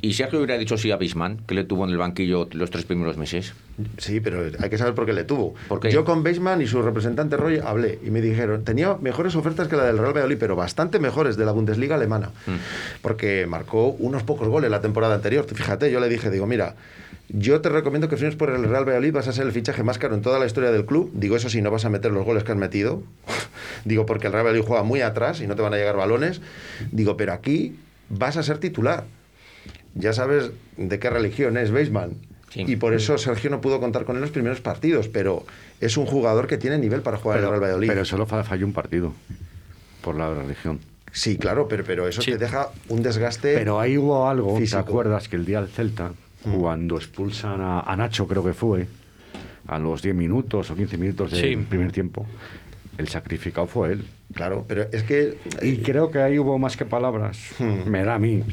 Y Sergio hubiera dicho sí a Bisman, que le tuvo en el banquillo los tres primeros meses. Sí, pero hay que saber por qué le tuvo. ¿Por qué? Yo con Beisman y su representante Roy hablé y me dijeron, tenía mejores ofertas que la del Real Valladolid, pero bastante mejores de la Bundesliga alemana. Mm. Porque marcó unos pocos goles la temporada anterior. Fíjate, yo le dije, digo, mira, yo te recomiendo que firmes por el Real Valladolid, vas a ser el fichaje más caro en toda la historia del club. Digo, eso sí, no vas a meter los goles que has metido. Digo, porque el Real Valladolid juega muy atrás y no te van a llegar balones. Digo, pero aquí vas a ser titular. Ya sabes de qué religión es Beisman. Sí. Y por eso Sergio no pudo contar con él en los primeros partidos, pero es un jugador que tiene nivel para jugar en el Real Valladolid. pero solo fa- falló un partido. Por la religión. sí, claro, pero, pero eso Sí. te deja un desgaste. Pero ahí hubo algo, Físico. ¿te acuerdas? Que el día del Celta, cuando expulsan a, a Nacho, creo que fue, a los 10 minutos o 15 minutos del Sí. primer tiempo, el sacrificado fue él. Claro, pero es que. Y creo que ahí hubo más que palabras. Me da a mí.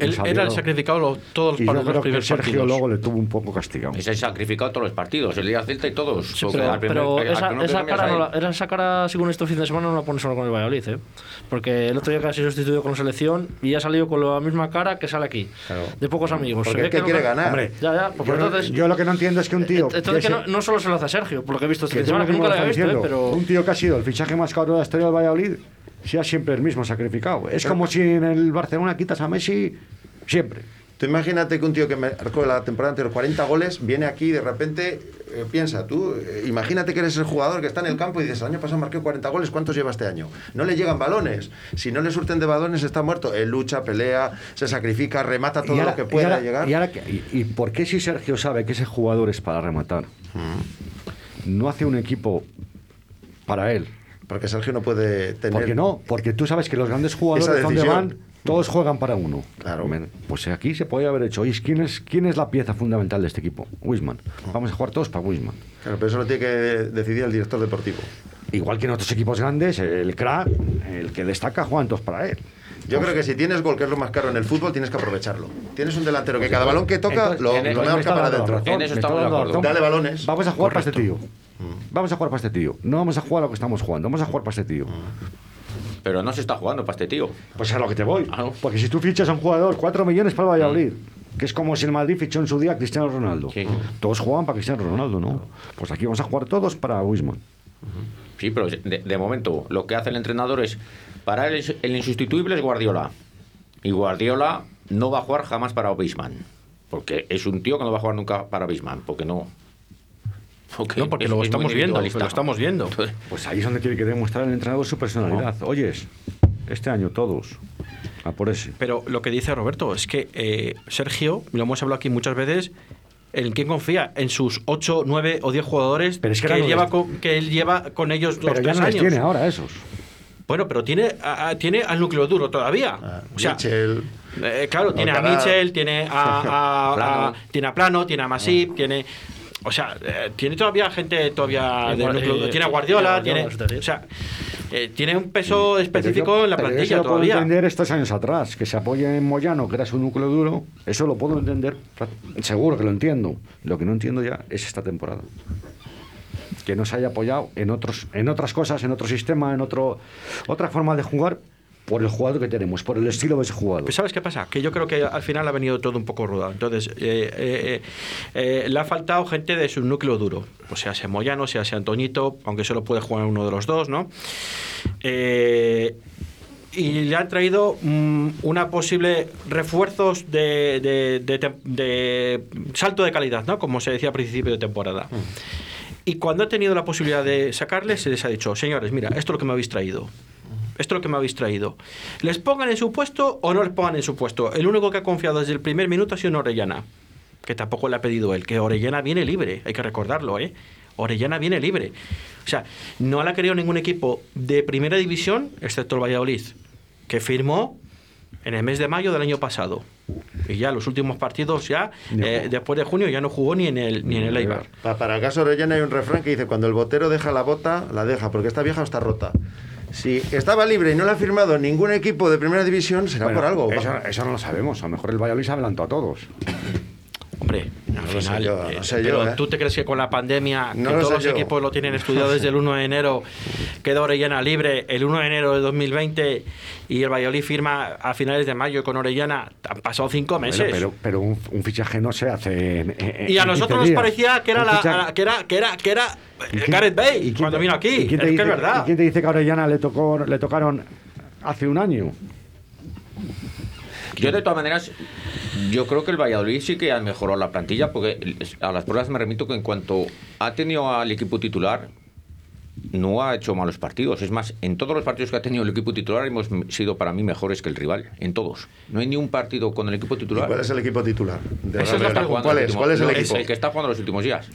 Él salió. era el sacrificado lo- todos los, Y par- yo los creo que Sergio partidos. luego le tuvo un poco castigado. Ese sacrificado todos los partidos, el día Celta y todos. Sí, pero, al primer- pero al esa, esa cara a no la, esa cara, según este fin de semana, no la pone solo con el Valladolid, ¿eh? Porque el otro día casi sustituido con la selección y ha salido con la misma cara que sale aquí. Claro. De pocos amigos. Porque Se ve es que no- quiere ganar. Hombre, Ya, ya, yo, entonces. yo lo que no entiendo es que un tío. entonces que que se- no, no solo se lo hace a Sergio, por lo que he visto este que fin de semana, que nunca lo había visto, ¿eh? pero. Un tío que ha sido el fichaje más caro de historia del Valladolid, sea siempre el mismo sacrificado. Es como si en el Barcelona quitas a Messi siempre. Tú imagínate que un tío que marcó la temporada anterior 40 goles viene aquí y de repente eh, piensa, tú, eh, imagínate que eres el jugador que está en el campo y dices, el año pasado marqué 40 goles, ¿cuántos lleva este año? No le llegan balones. Si no le surten de balones, está muerto. Él lucha, pelea, se sacrifica, remata todo ahora- lo que y pueda ahora- llegar. Y, ahora que- y- y por qué si Sergio sabe que ese jugador es para rematar? No hace un equipo para él. Porque Sergio no puede tener. ¿Por qué no? Porque tú sabes que los grandes jugadores donde van, todos juegan para uno. Claro. Pues aquí se podría haber hecho. Oye, ¿quién es, ¿quién es la pieza fundamental de este equipo? Wisman. Vamos a jugar todos para Wisman. Claro, pero eso lo tiene que decidir el director deportivo. Igual que en otros equipos grandes, el crack, el que destaca, juegan todos para él. Yo creo que si tienes gol, que es lo más caro en el fútbol, tienes que aprovecharlo. Tienes un delantero que cada balón que toca Entonces, lo, lo marca para adentro. Dale balones. Vamos a jugar para este tío. Vamos a jugar para este tío. No vamos a jugar a lo que estamos jugando, vamos a jugar para este tío. Pero no se está jugando para este tío. Pues a lo que te voy. Ah, no. Porque si tú fichas a un jugador, 4 millones para el Valladolid, que es como si el Madrid fichó en su día a Cristiano Ronaldo. Sí. Todos jugaban para Cristiano Ronaldo, ¿no? Pues aquí vamos a jugar todos para Wisman. Sí, pero de, de momento lo que hace el entrenador es, para él el insustituible es Guardiola. Y Guardiola no va a jugar jamás para Bisman. Porque es un tío que no va a jugar nunca para Bisman. Porque no. No, porque es- lo es estamos viendo, lo estamos viendo. Pues ahí es donde tiene que demostrar el entrenador su personalidad. Oyes, este año todos, a por ese. Pero lo que dice Roberto es que eh, Sergio, lo hemos hablado aquí muchas veces, ¿en quién confía? En sus 8, 9 o 10 jugadores Pero es que él no lleva les- con, que él lleva con ellos los Pero ya tres no les años. tiene ahora esos. Bueno, pero tiene, a- a- tiene al núcleo duro todavía. Ah, o sea, Mitchell. eh, claro, tiene a. Mitchell, tiene a, a- a- Plano. tiene a Plano, tiene a Masip, tiene... O sea, eh, tiene todavía gente todavía Guar- núcleo- eh, tiene a Guardiola, tiene, o sea, eh, tiene un peso específico yo- en la plantilla eso lo puedo todavía. entender estos años atrás, que se apoye en Moyano, que era su núcleo duro, eso lo puedo entender, seguro que lo entiendo. Lo que no entiendo ya es esta temporada. Que no se haya apoyado en otros, en otras cosas, en otro sistema, en otro, otra forma de jugar, por el jugador que tenemos, por el estilo de ese jugador. Pues ¿sabes qué pasa? Que yo creo que al final ha venido todo un poco rodado. Entonces, eh, eh, eh, eh, le ha faltado gente de su núcleo duro. O sea, sea Moyano, sea, sea Antoñito, aunque solo puede jugar uno de los dos, ¿no? Eh, y le han traído mm, una posible refuerzos de, de- de de salto de calidad, ¿no? Como se decía a principio de temporada. Y cuando ha tenido la posibilidad de sacarles, se les ha dicho, señores, mira, esto es lo que me habéis traído. Esto es lo que me habéis traído. ¿Les pongan en su puesto o no les pongan en su puesto? El único que ha confiado desde el primer minuto ha sido Orellana, que tampoco le ha pedido él, que Orellana viene libre, hay que recordarlo, ¿eh? Orellana viene libre. O sea, no le ha querido ningún equipo de primera división, excepto el Valladolid, que firmó en el mes de mayo del año pasado. Y ya los últimos partidos, ya eh, después de junio, ya no jugó ni en el, ni en el Eibar. Pa- Para el caso de Orellana hay un refrán que dice, cuando el botero deja la bota, la deja, porque está vieja o está rota. Si estaba libre y no la ha firmado ningún equipo de primera división, será Bueno, por algo. Eso, eso no lo sabemos. A lo mejor el Valladolid se adelantó a todos. Hombre, al No final, yo, no eh, sé pero yo, ¿eh? ¿tú te crees que con la pandemia, No que lo todos los yo. equipos lo tienen estudiado desde el 1 de enero, queda Orellana libre el 1 de enero de 2020 y el Valladolid firma a finales de mayo con Orellana? Han pasado cinco meses. Pero, pero un, un fichaje no se hace en, en- y a en nosotros 15 nos parecía que era, la, que era, que era, que era ¿Y eh, Gareth Bale y quién cuando te- vino aquí. ¿y quién te es dice, que es verdad. ¿y quién te dice que a Orellana le, tocó, le tocaron hace un año? Yo de todas maneras, yo creo que el Valladolid sí que ha mejorado la plantilla, porque a las pruebas me remito que en cuanto ha tenido al equipo titular, no ha hecho malos partidos. Es más, en todos los partidos que ha tenido el equipo titular hemos sido para mí mejores que el rival, en todos. No hay ni un partido con el equipo ¿Y titular. ¿Cuál es el equipo titular? de? ¿Cuál es? ¿Cuál es el no, equipo? el que está jugando los últimos días.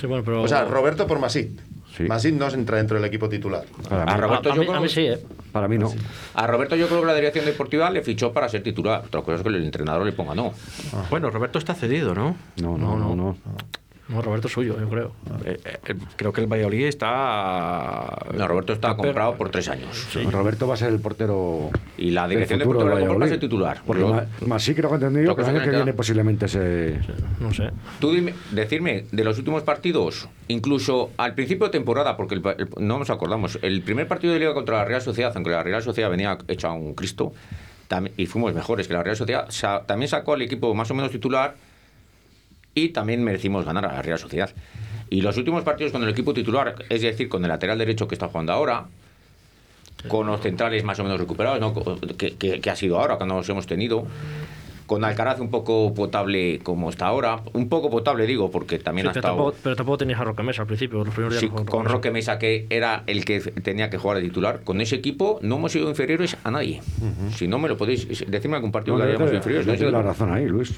Sí, bueno, pero... O sea, Roberto por Masip. Sí. Masip no se entra dentro del equipo titular. Para A mí, Roberto a, yo mí, creo a mí que- sí, ¿eh? para mí no. A Roberto yo creo que la dirección deportiva le fichó para ser titular. Otra cosa es que el entrenador le ponga no. Bueno, Roberto está cedido, ¿no? No, no, no, no. No, Roberto es suyo, yo creo. Eh, eh, creo que el Valladolid está... No, Roberto está Está comprado per- por tres años. Roberto va a ser el portero. Y la dirección le compró para Valladolid. ser titular. Porque Lo- más sí creo que he entendido Lo que el se año que viene posiblemente se. No sé. Tú dime, decirme, de los últimos partidos, incluso al principio de temporada, porque el no nos acordamos, el primer partido de Liga contra la Real Sociedad, aunque la Real Sociedad venía hecha un Cristo, tam- y fuimos mejores que la Real Sociedad, sa- también sacó al equipo más o menos titular y también merecimos ganar a la Real Sociedad. Y los últimos partidos con el equipo titular, es decir, con el lateral derecho que está jugando ahora, con los centrales más o menos recuperados, ¿no? Que, que- que ha sido ahora cuando nos hemos tenido, con Alcaraz un poco potable como está ahora. Un poco potable, digo, porque también Sí, ha pero, estado. tampoco, pero tampoco tenías a Roque Mesa al principio, los primeros días. Sí, jugó con. Roque Mesa, que era el que tenía que jugar de titular. Con ese equipo no hemos sido inferiores a nadie. Si no me lo podéis decirme algún partido No, que hayamos inferiores. no la razón ahí, Luis.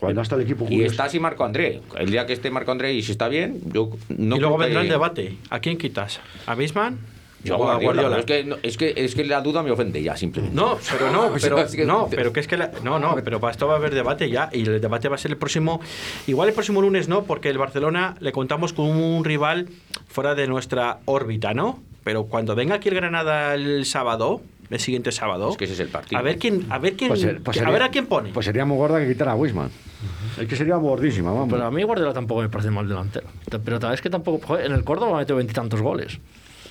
Cuando hasta el equipo Y está así Marco André. El día que esté Marco André y si está bien, yo no y luego que- vendrá el debate. ¿A quién quitas? ¿A Bisman? Yo Guardiola, Guardiola? Es, que, no- es, que, es que la duda me ofende ya, simplemente. No, pero no, O sea, pero, que- no, pero que es que la- no, no, pero para esto va a haber debate ya y el debate va a ser el próximo, igual el próximo lunes no, porque el Barcelona le contamos con un rival fuera de nuestra órbita, ¿no? Pero cuando venga aquí el Granada el sábado, el siguiente sábado, Es que ese es el partido. a ver quién, a ver quién, Pues, pues a sería- ver a quién pone. Pues sería muy gorda que quitara a Wisman. Es que sería gordísima, vamos. Pero a mí Guardiola tampoco me parece mal delantero. Pero tal vez que tampoco. joder, en el Córdoba metió veintitantos goles.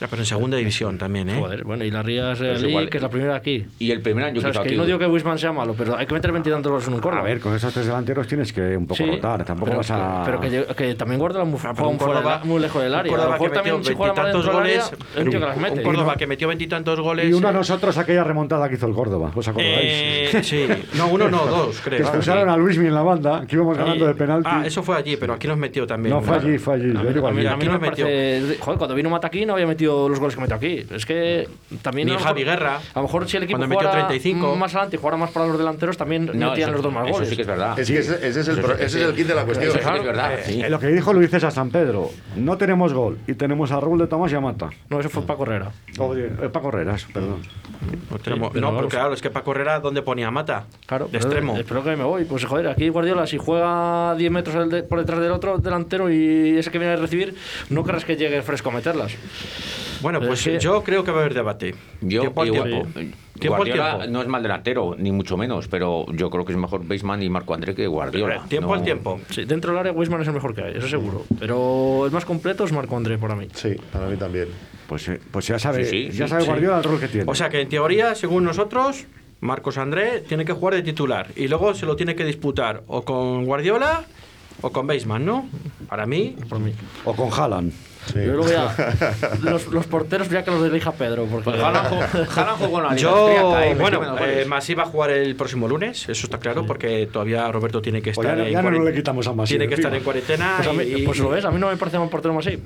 Ya, pero en segunda división también, ¿eh? Joder, bueno, y la Rías League, que es la primera aquí. Y el primer año O sea, que es que aquí- no digo que Wisman sea malo, pero hay que meter veintitantos goles en un Córdoba. A ver, con esos tres delanteros tienes que un poco Sí, rotar. Tampoco pero, vas a. pero que, que también Guardiola Ah, un muy muy lejos del un área. A Córdoba que también metió veintitantos del goles, área, un tío que las un mete. Córdoba que metió veintitantos goles. Y uno a nosotros aquella remontada que hizo el Córdoba. ¿Os acordáis? eh, sí, no, uno no, dos, que creo. expulsaron a Luismi en la banda, que íbamos ganando de penalti. Ah, eso fue allí, pero aquí nos metió también. no fue allí, fue allí. A yo mí, digo a mí- allí. a mí no nos me parece. Joder, cuando vino Mata aquí no había metido los goles que metió aquí. Es que también. Ni a lo mejor- Javi Guerra. A lo mejor si el equipo Cuando metió jugara 35. más adelante y jugara más para los delanteros, también No, metían eso- los dos más Eso goles. sí que es verdad. Es que ese, ese es, el, pro- ese es el kit de la cuestión. Eso sí que es verdad. sí. Eh, lo que dijo Luis César San Pedro, no tenemos gol y tenemos a Raúl de Tomás y a Mata. No, eso fue para correr. Oye, eh, Paco Herreras, perdón. No, Sí, pero no, claro, es que para correr a donde ponía Mata. Claro, de extremo. Espero que me voy. Pues joder, aquí Guardiola, si juega 10 metros por detrás del otro delantero y ese que viene a recibir, no querrás que llegue fresco a meterlas. Bueno, Es pues que- yo creo que va a haber debate. Yo, tiempo al igual- tiempo. eh, Tiempo al Guardiola tiempo. no es mal delantero, ni mucho menos, pero yo creo que es mejor Baseman y Marco André que Guardiola. Tiempo No- al tiempo. Sí, dentro del área Wisman es el mejor que hay, eso seguro. Pero el más completo es Marco André para mí. Sí, para mí también. Pues, eh, pues ya sabe, Sí, sí, ya sabe sí. Guardiola el rol que tiene. O sea que en teoría, según nosotros, Marcos André tiene que jugar de titular y luego se lo tiene que disputar o con Guardiola o con Baseman, ¿no? Para mí, Por mí. o con Haaland. Sí. Yo luego ya. los, los porteros ya que los dirija Pedro. Porque Pues Haaland jugó- Haaland jugó en la Liga Yo, metió bueno, eh. Masi va a jugar el próximo lunes, eso está claro, porque todavía Roberto tiene que Pues estar ya no- en ya no le quitamos a Masip Tiene que estar en cuarentena. Pues, a mí- y- pues lo ves, a mí no me parece un portero más así.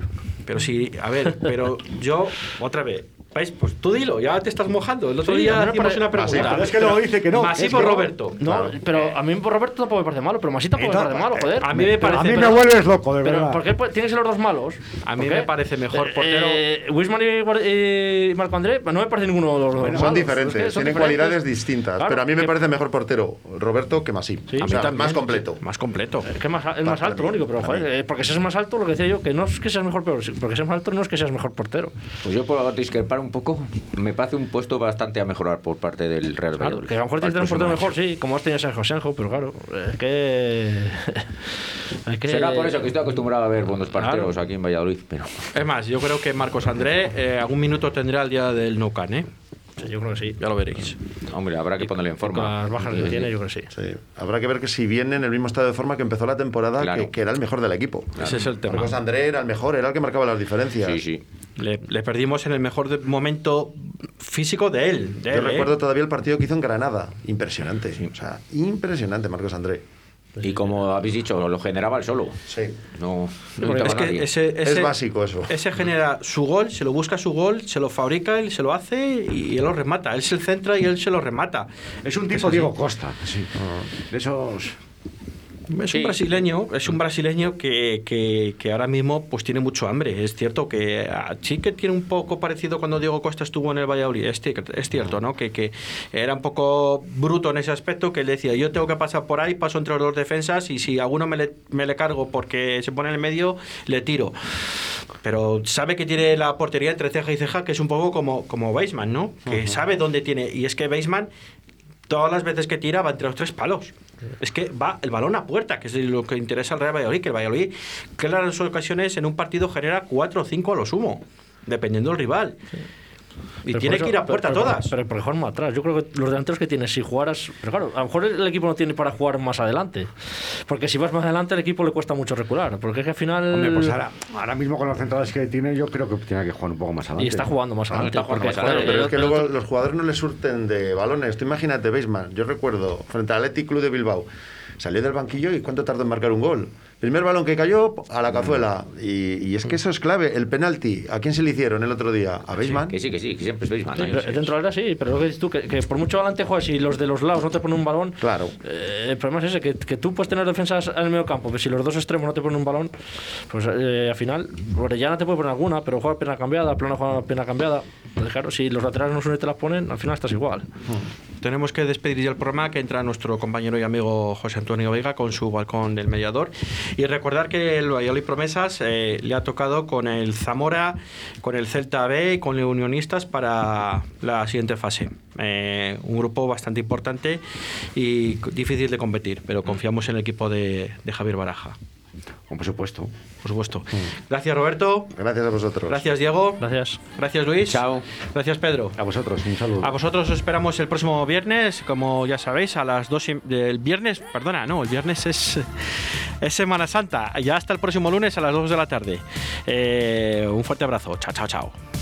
Pero sí, a ver, pero yo, otra vez, ¿veis? Pues tú dilo, ya te estás mojando. El otro Sí, día hicimos pare- una pregunta. pero es que luego dice que no. Masip Es que. Roberto. No, Claro. pero a mí por Roberto tampoco me parece malo, pero Masí tampoco me parece malo, joder. A mí me parece. a mí me pero- vuelves loco, de Pero verdad. ¿por qué tienes los dos malos? A mí me parece mejor Eh, portero. Eh, Wisman y, y Marco André, no me parece ninguno de los dos Bueno, malos. son Es diferentes, que son tienen diferentes. cualidades distintas. Claro, pero a mí me que- parece mejor portero Roberto que Masip. Sí, o a mí sea, también. más completo. Más completo. Es que más, es más alto, lo único, pero joder, eh, porque seas más alto, lo que decía yo, que no es que seas mejor, porque seas más alto no es que seas mejor portero. Pues yo puedo discrepar un poco. Me parece un puesto bastante a mejorar por parte del Real Claro, Valladolid. que a lo mejor tener un próximo mejor, sí, como has tenido Sergio Senjo, pero claro, es que. Será por eso que estoy acostumbrado a ver buenos partidos Claro. aquí en Valladolid. Pero Es más, yo creo que Marcos André eh, algún minuto tendrá el día del Nou Camp, ¿eh? Sí, yo creo que sí. Ya lo veréis. hombre, habrá que ponerle en Con forma. las bajas que Sí, tiene, sí. yo creo que sí. Sí. Habrá que ver que si viene en el mismo estado de forma que empezó la temporada, Claro. que, que era el mejor del equipo. Ese es el tema. Marcos André era el mejor, era el que marcaba las diferencias. Sí, sí. Le, le perdimos en el mejor de- momento físico de él. de Yo él, ¿eh? recuerdo todavía el partido que hizo en Granada. Impresionante. O sea, impresionante Marcos André. Y como habéis dicho, lo generaba él solo. Sí. No, no Es que ese, ese- Es básico eso. Ese genera su gol, se lo busca su gol, se lo fabrica, él se lo hace y él lo remata. Él se centra y él se lo remata. Es un tipo. Diego Costa. sí. De esos. Es Sí. un brasileño, es un brasileño que, que- que ahora mismo pues tiene mucho hambre. Es cierto que ah, sí que tiene un poco parecido cuando Diego Costa estuvo en el Valladolid. Es cierto, ¿no? Que, que era un poco bruto en ese aspecto, que él decía, yo tengo que pasar por ahí, paso entre los dos defensas y si alguno me le, me le cargo porque se pone en el medio, le tiro. Pero sabe que tiene la portería entre ceja y ceja, que es un poco como, como Weisman, ¿no? Que sabe dónde tiene. Y es que Weisman todas las veces que tira va entre los tres palos. Es que va el balón a puerta, que es lo que interesa al Real Valladolid, que el Valladolid, las ocasiones en un partido genera cuatro o cinco a lo sumo, dependiendo del rival. Y Pero tiene por que ir a eso- puerta pero- pero- todas. Pero, porque juegan más atrás. Yo creo que los delanteros que tienes, si jugaras. Pero claro, a lo mejor el equipo no tiene para jugar más adelante. Porque si vas más adelante, al equipo le cuesta mucho recular. Porque es que al final. Hombre, pues ahora, ahora mismo con los centrales que tiene, yo creo que tiene que jugar un poco más adelante. Y está jugando más adelante. porque, Claro, joder, pero el es que luego los jugadores no les surten de balones. Tú imagínate, Beisman, yo recuerdo, frente al Athletic Club de Bilbao, salió del banquillo y ¿cuánto tardó en marcar un gol? Primer balón que cayó, a la cazuela. Y, y es que eso es clave. El penalti, ¿a quién se le hicieron el otro día? ¿A Beisman? Que sí, que sí, que siempre es Beisman. Sí, ¿no? dentro de la área sí, pero lo que dices tú, que, que por mucho adelante juegas y los de los lados no te ponen un balón. Claro. eh, el problema es ese, que, que tú puedes tener defensas en el medio campo, pero si los dos extremos no te ponen un balón, pues eh, al final, Orellana te puede poner alguna, pero juega pena cambiada, Plana juega pena cambiada. Entonces, claro, si los laterales no son y te las ponen, al final estás igual. Tenemos que despedir ya el programa que entra nuestro compañero y amigo José Antonio Vega con su balcón del mediador. Y recordar que el Valladolid Promesas eh, le ha tocado con el Zamora, con el Celta B y con los Unionistas para la siguiente fase. Eh, un grupo bastante importante y difícil de competir, pero confiamos en el equipo de, de Javier Baraja. Por supuesto. Por supuesto. Gracias Roberto. Gracias a vosotros. Gracias Diego. Gracias. Gracias Luis. Chao. Gracias Pedro. A vosotros, un saludo. A vosotros os esperamos el próximo viernes, como ya sabéis, a las 2 y- del viernes, perdona, no, el viernes es, es Semana Santa, ya hasta el próximo lunes a las 2 de la tarde. Eh, un fuerte abrazo, chao, chao, chao.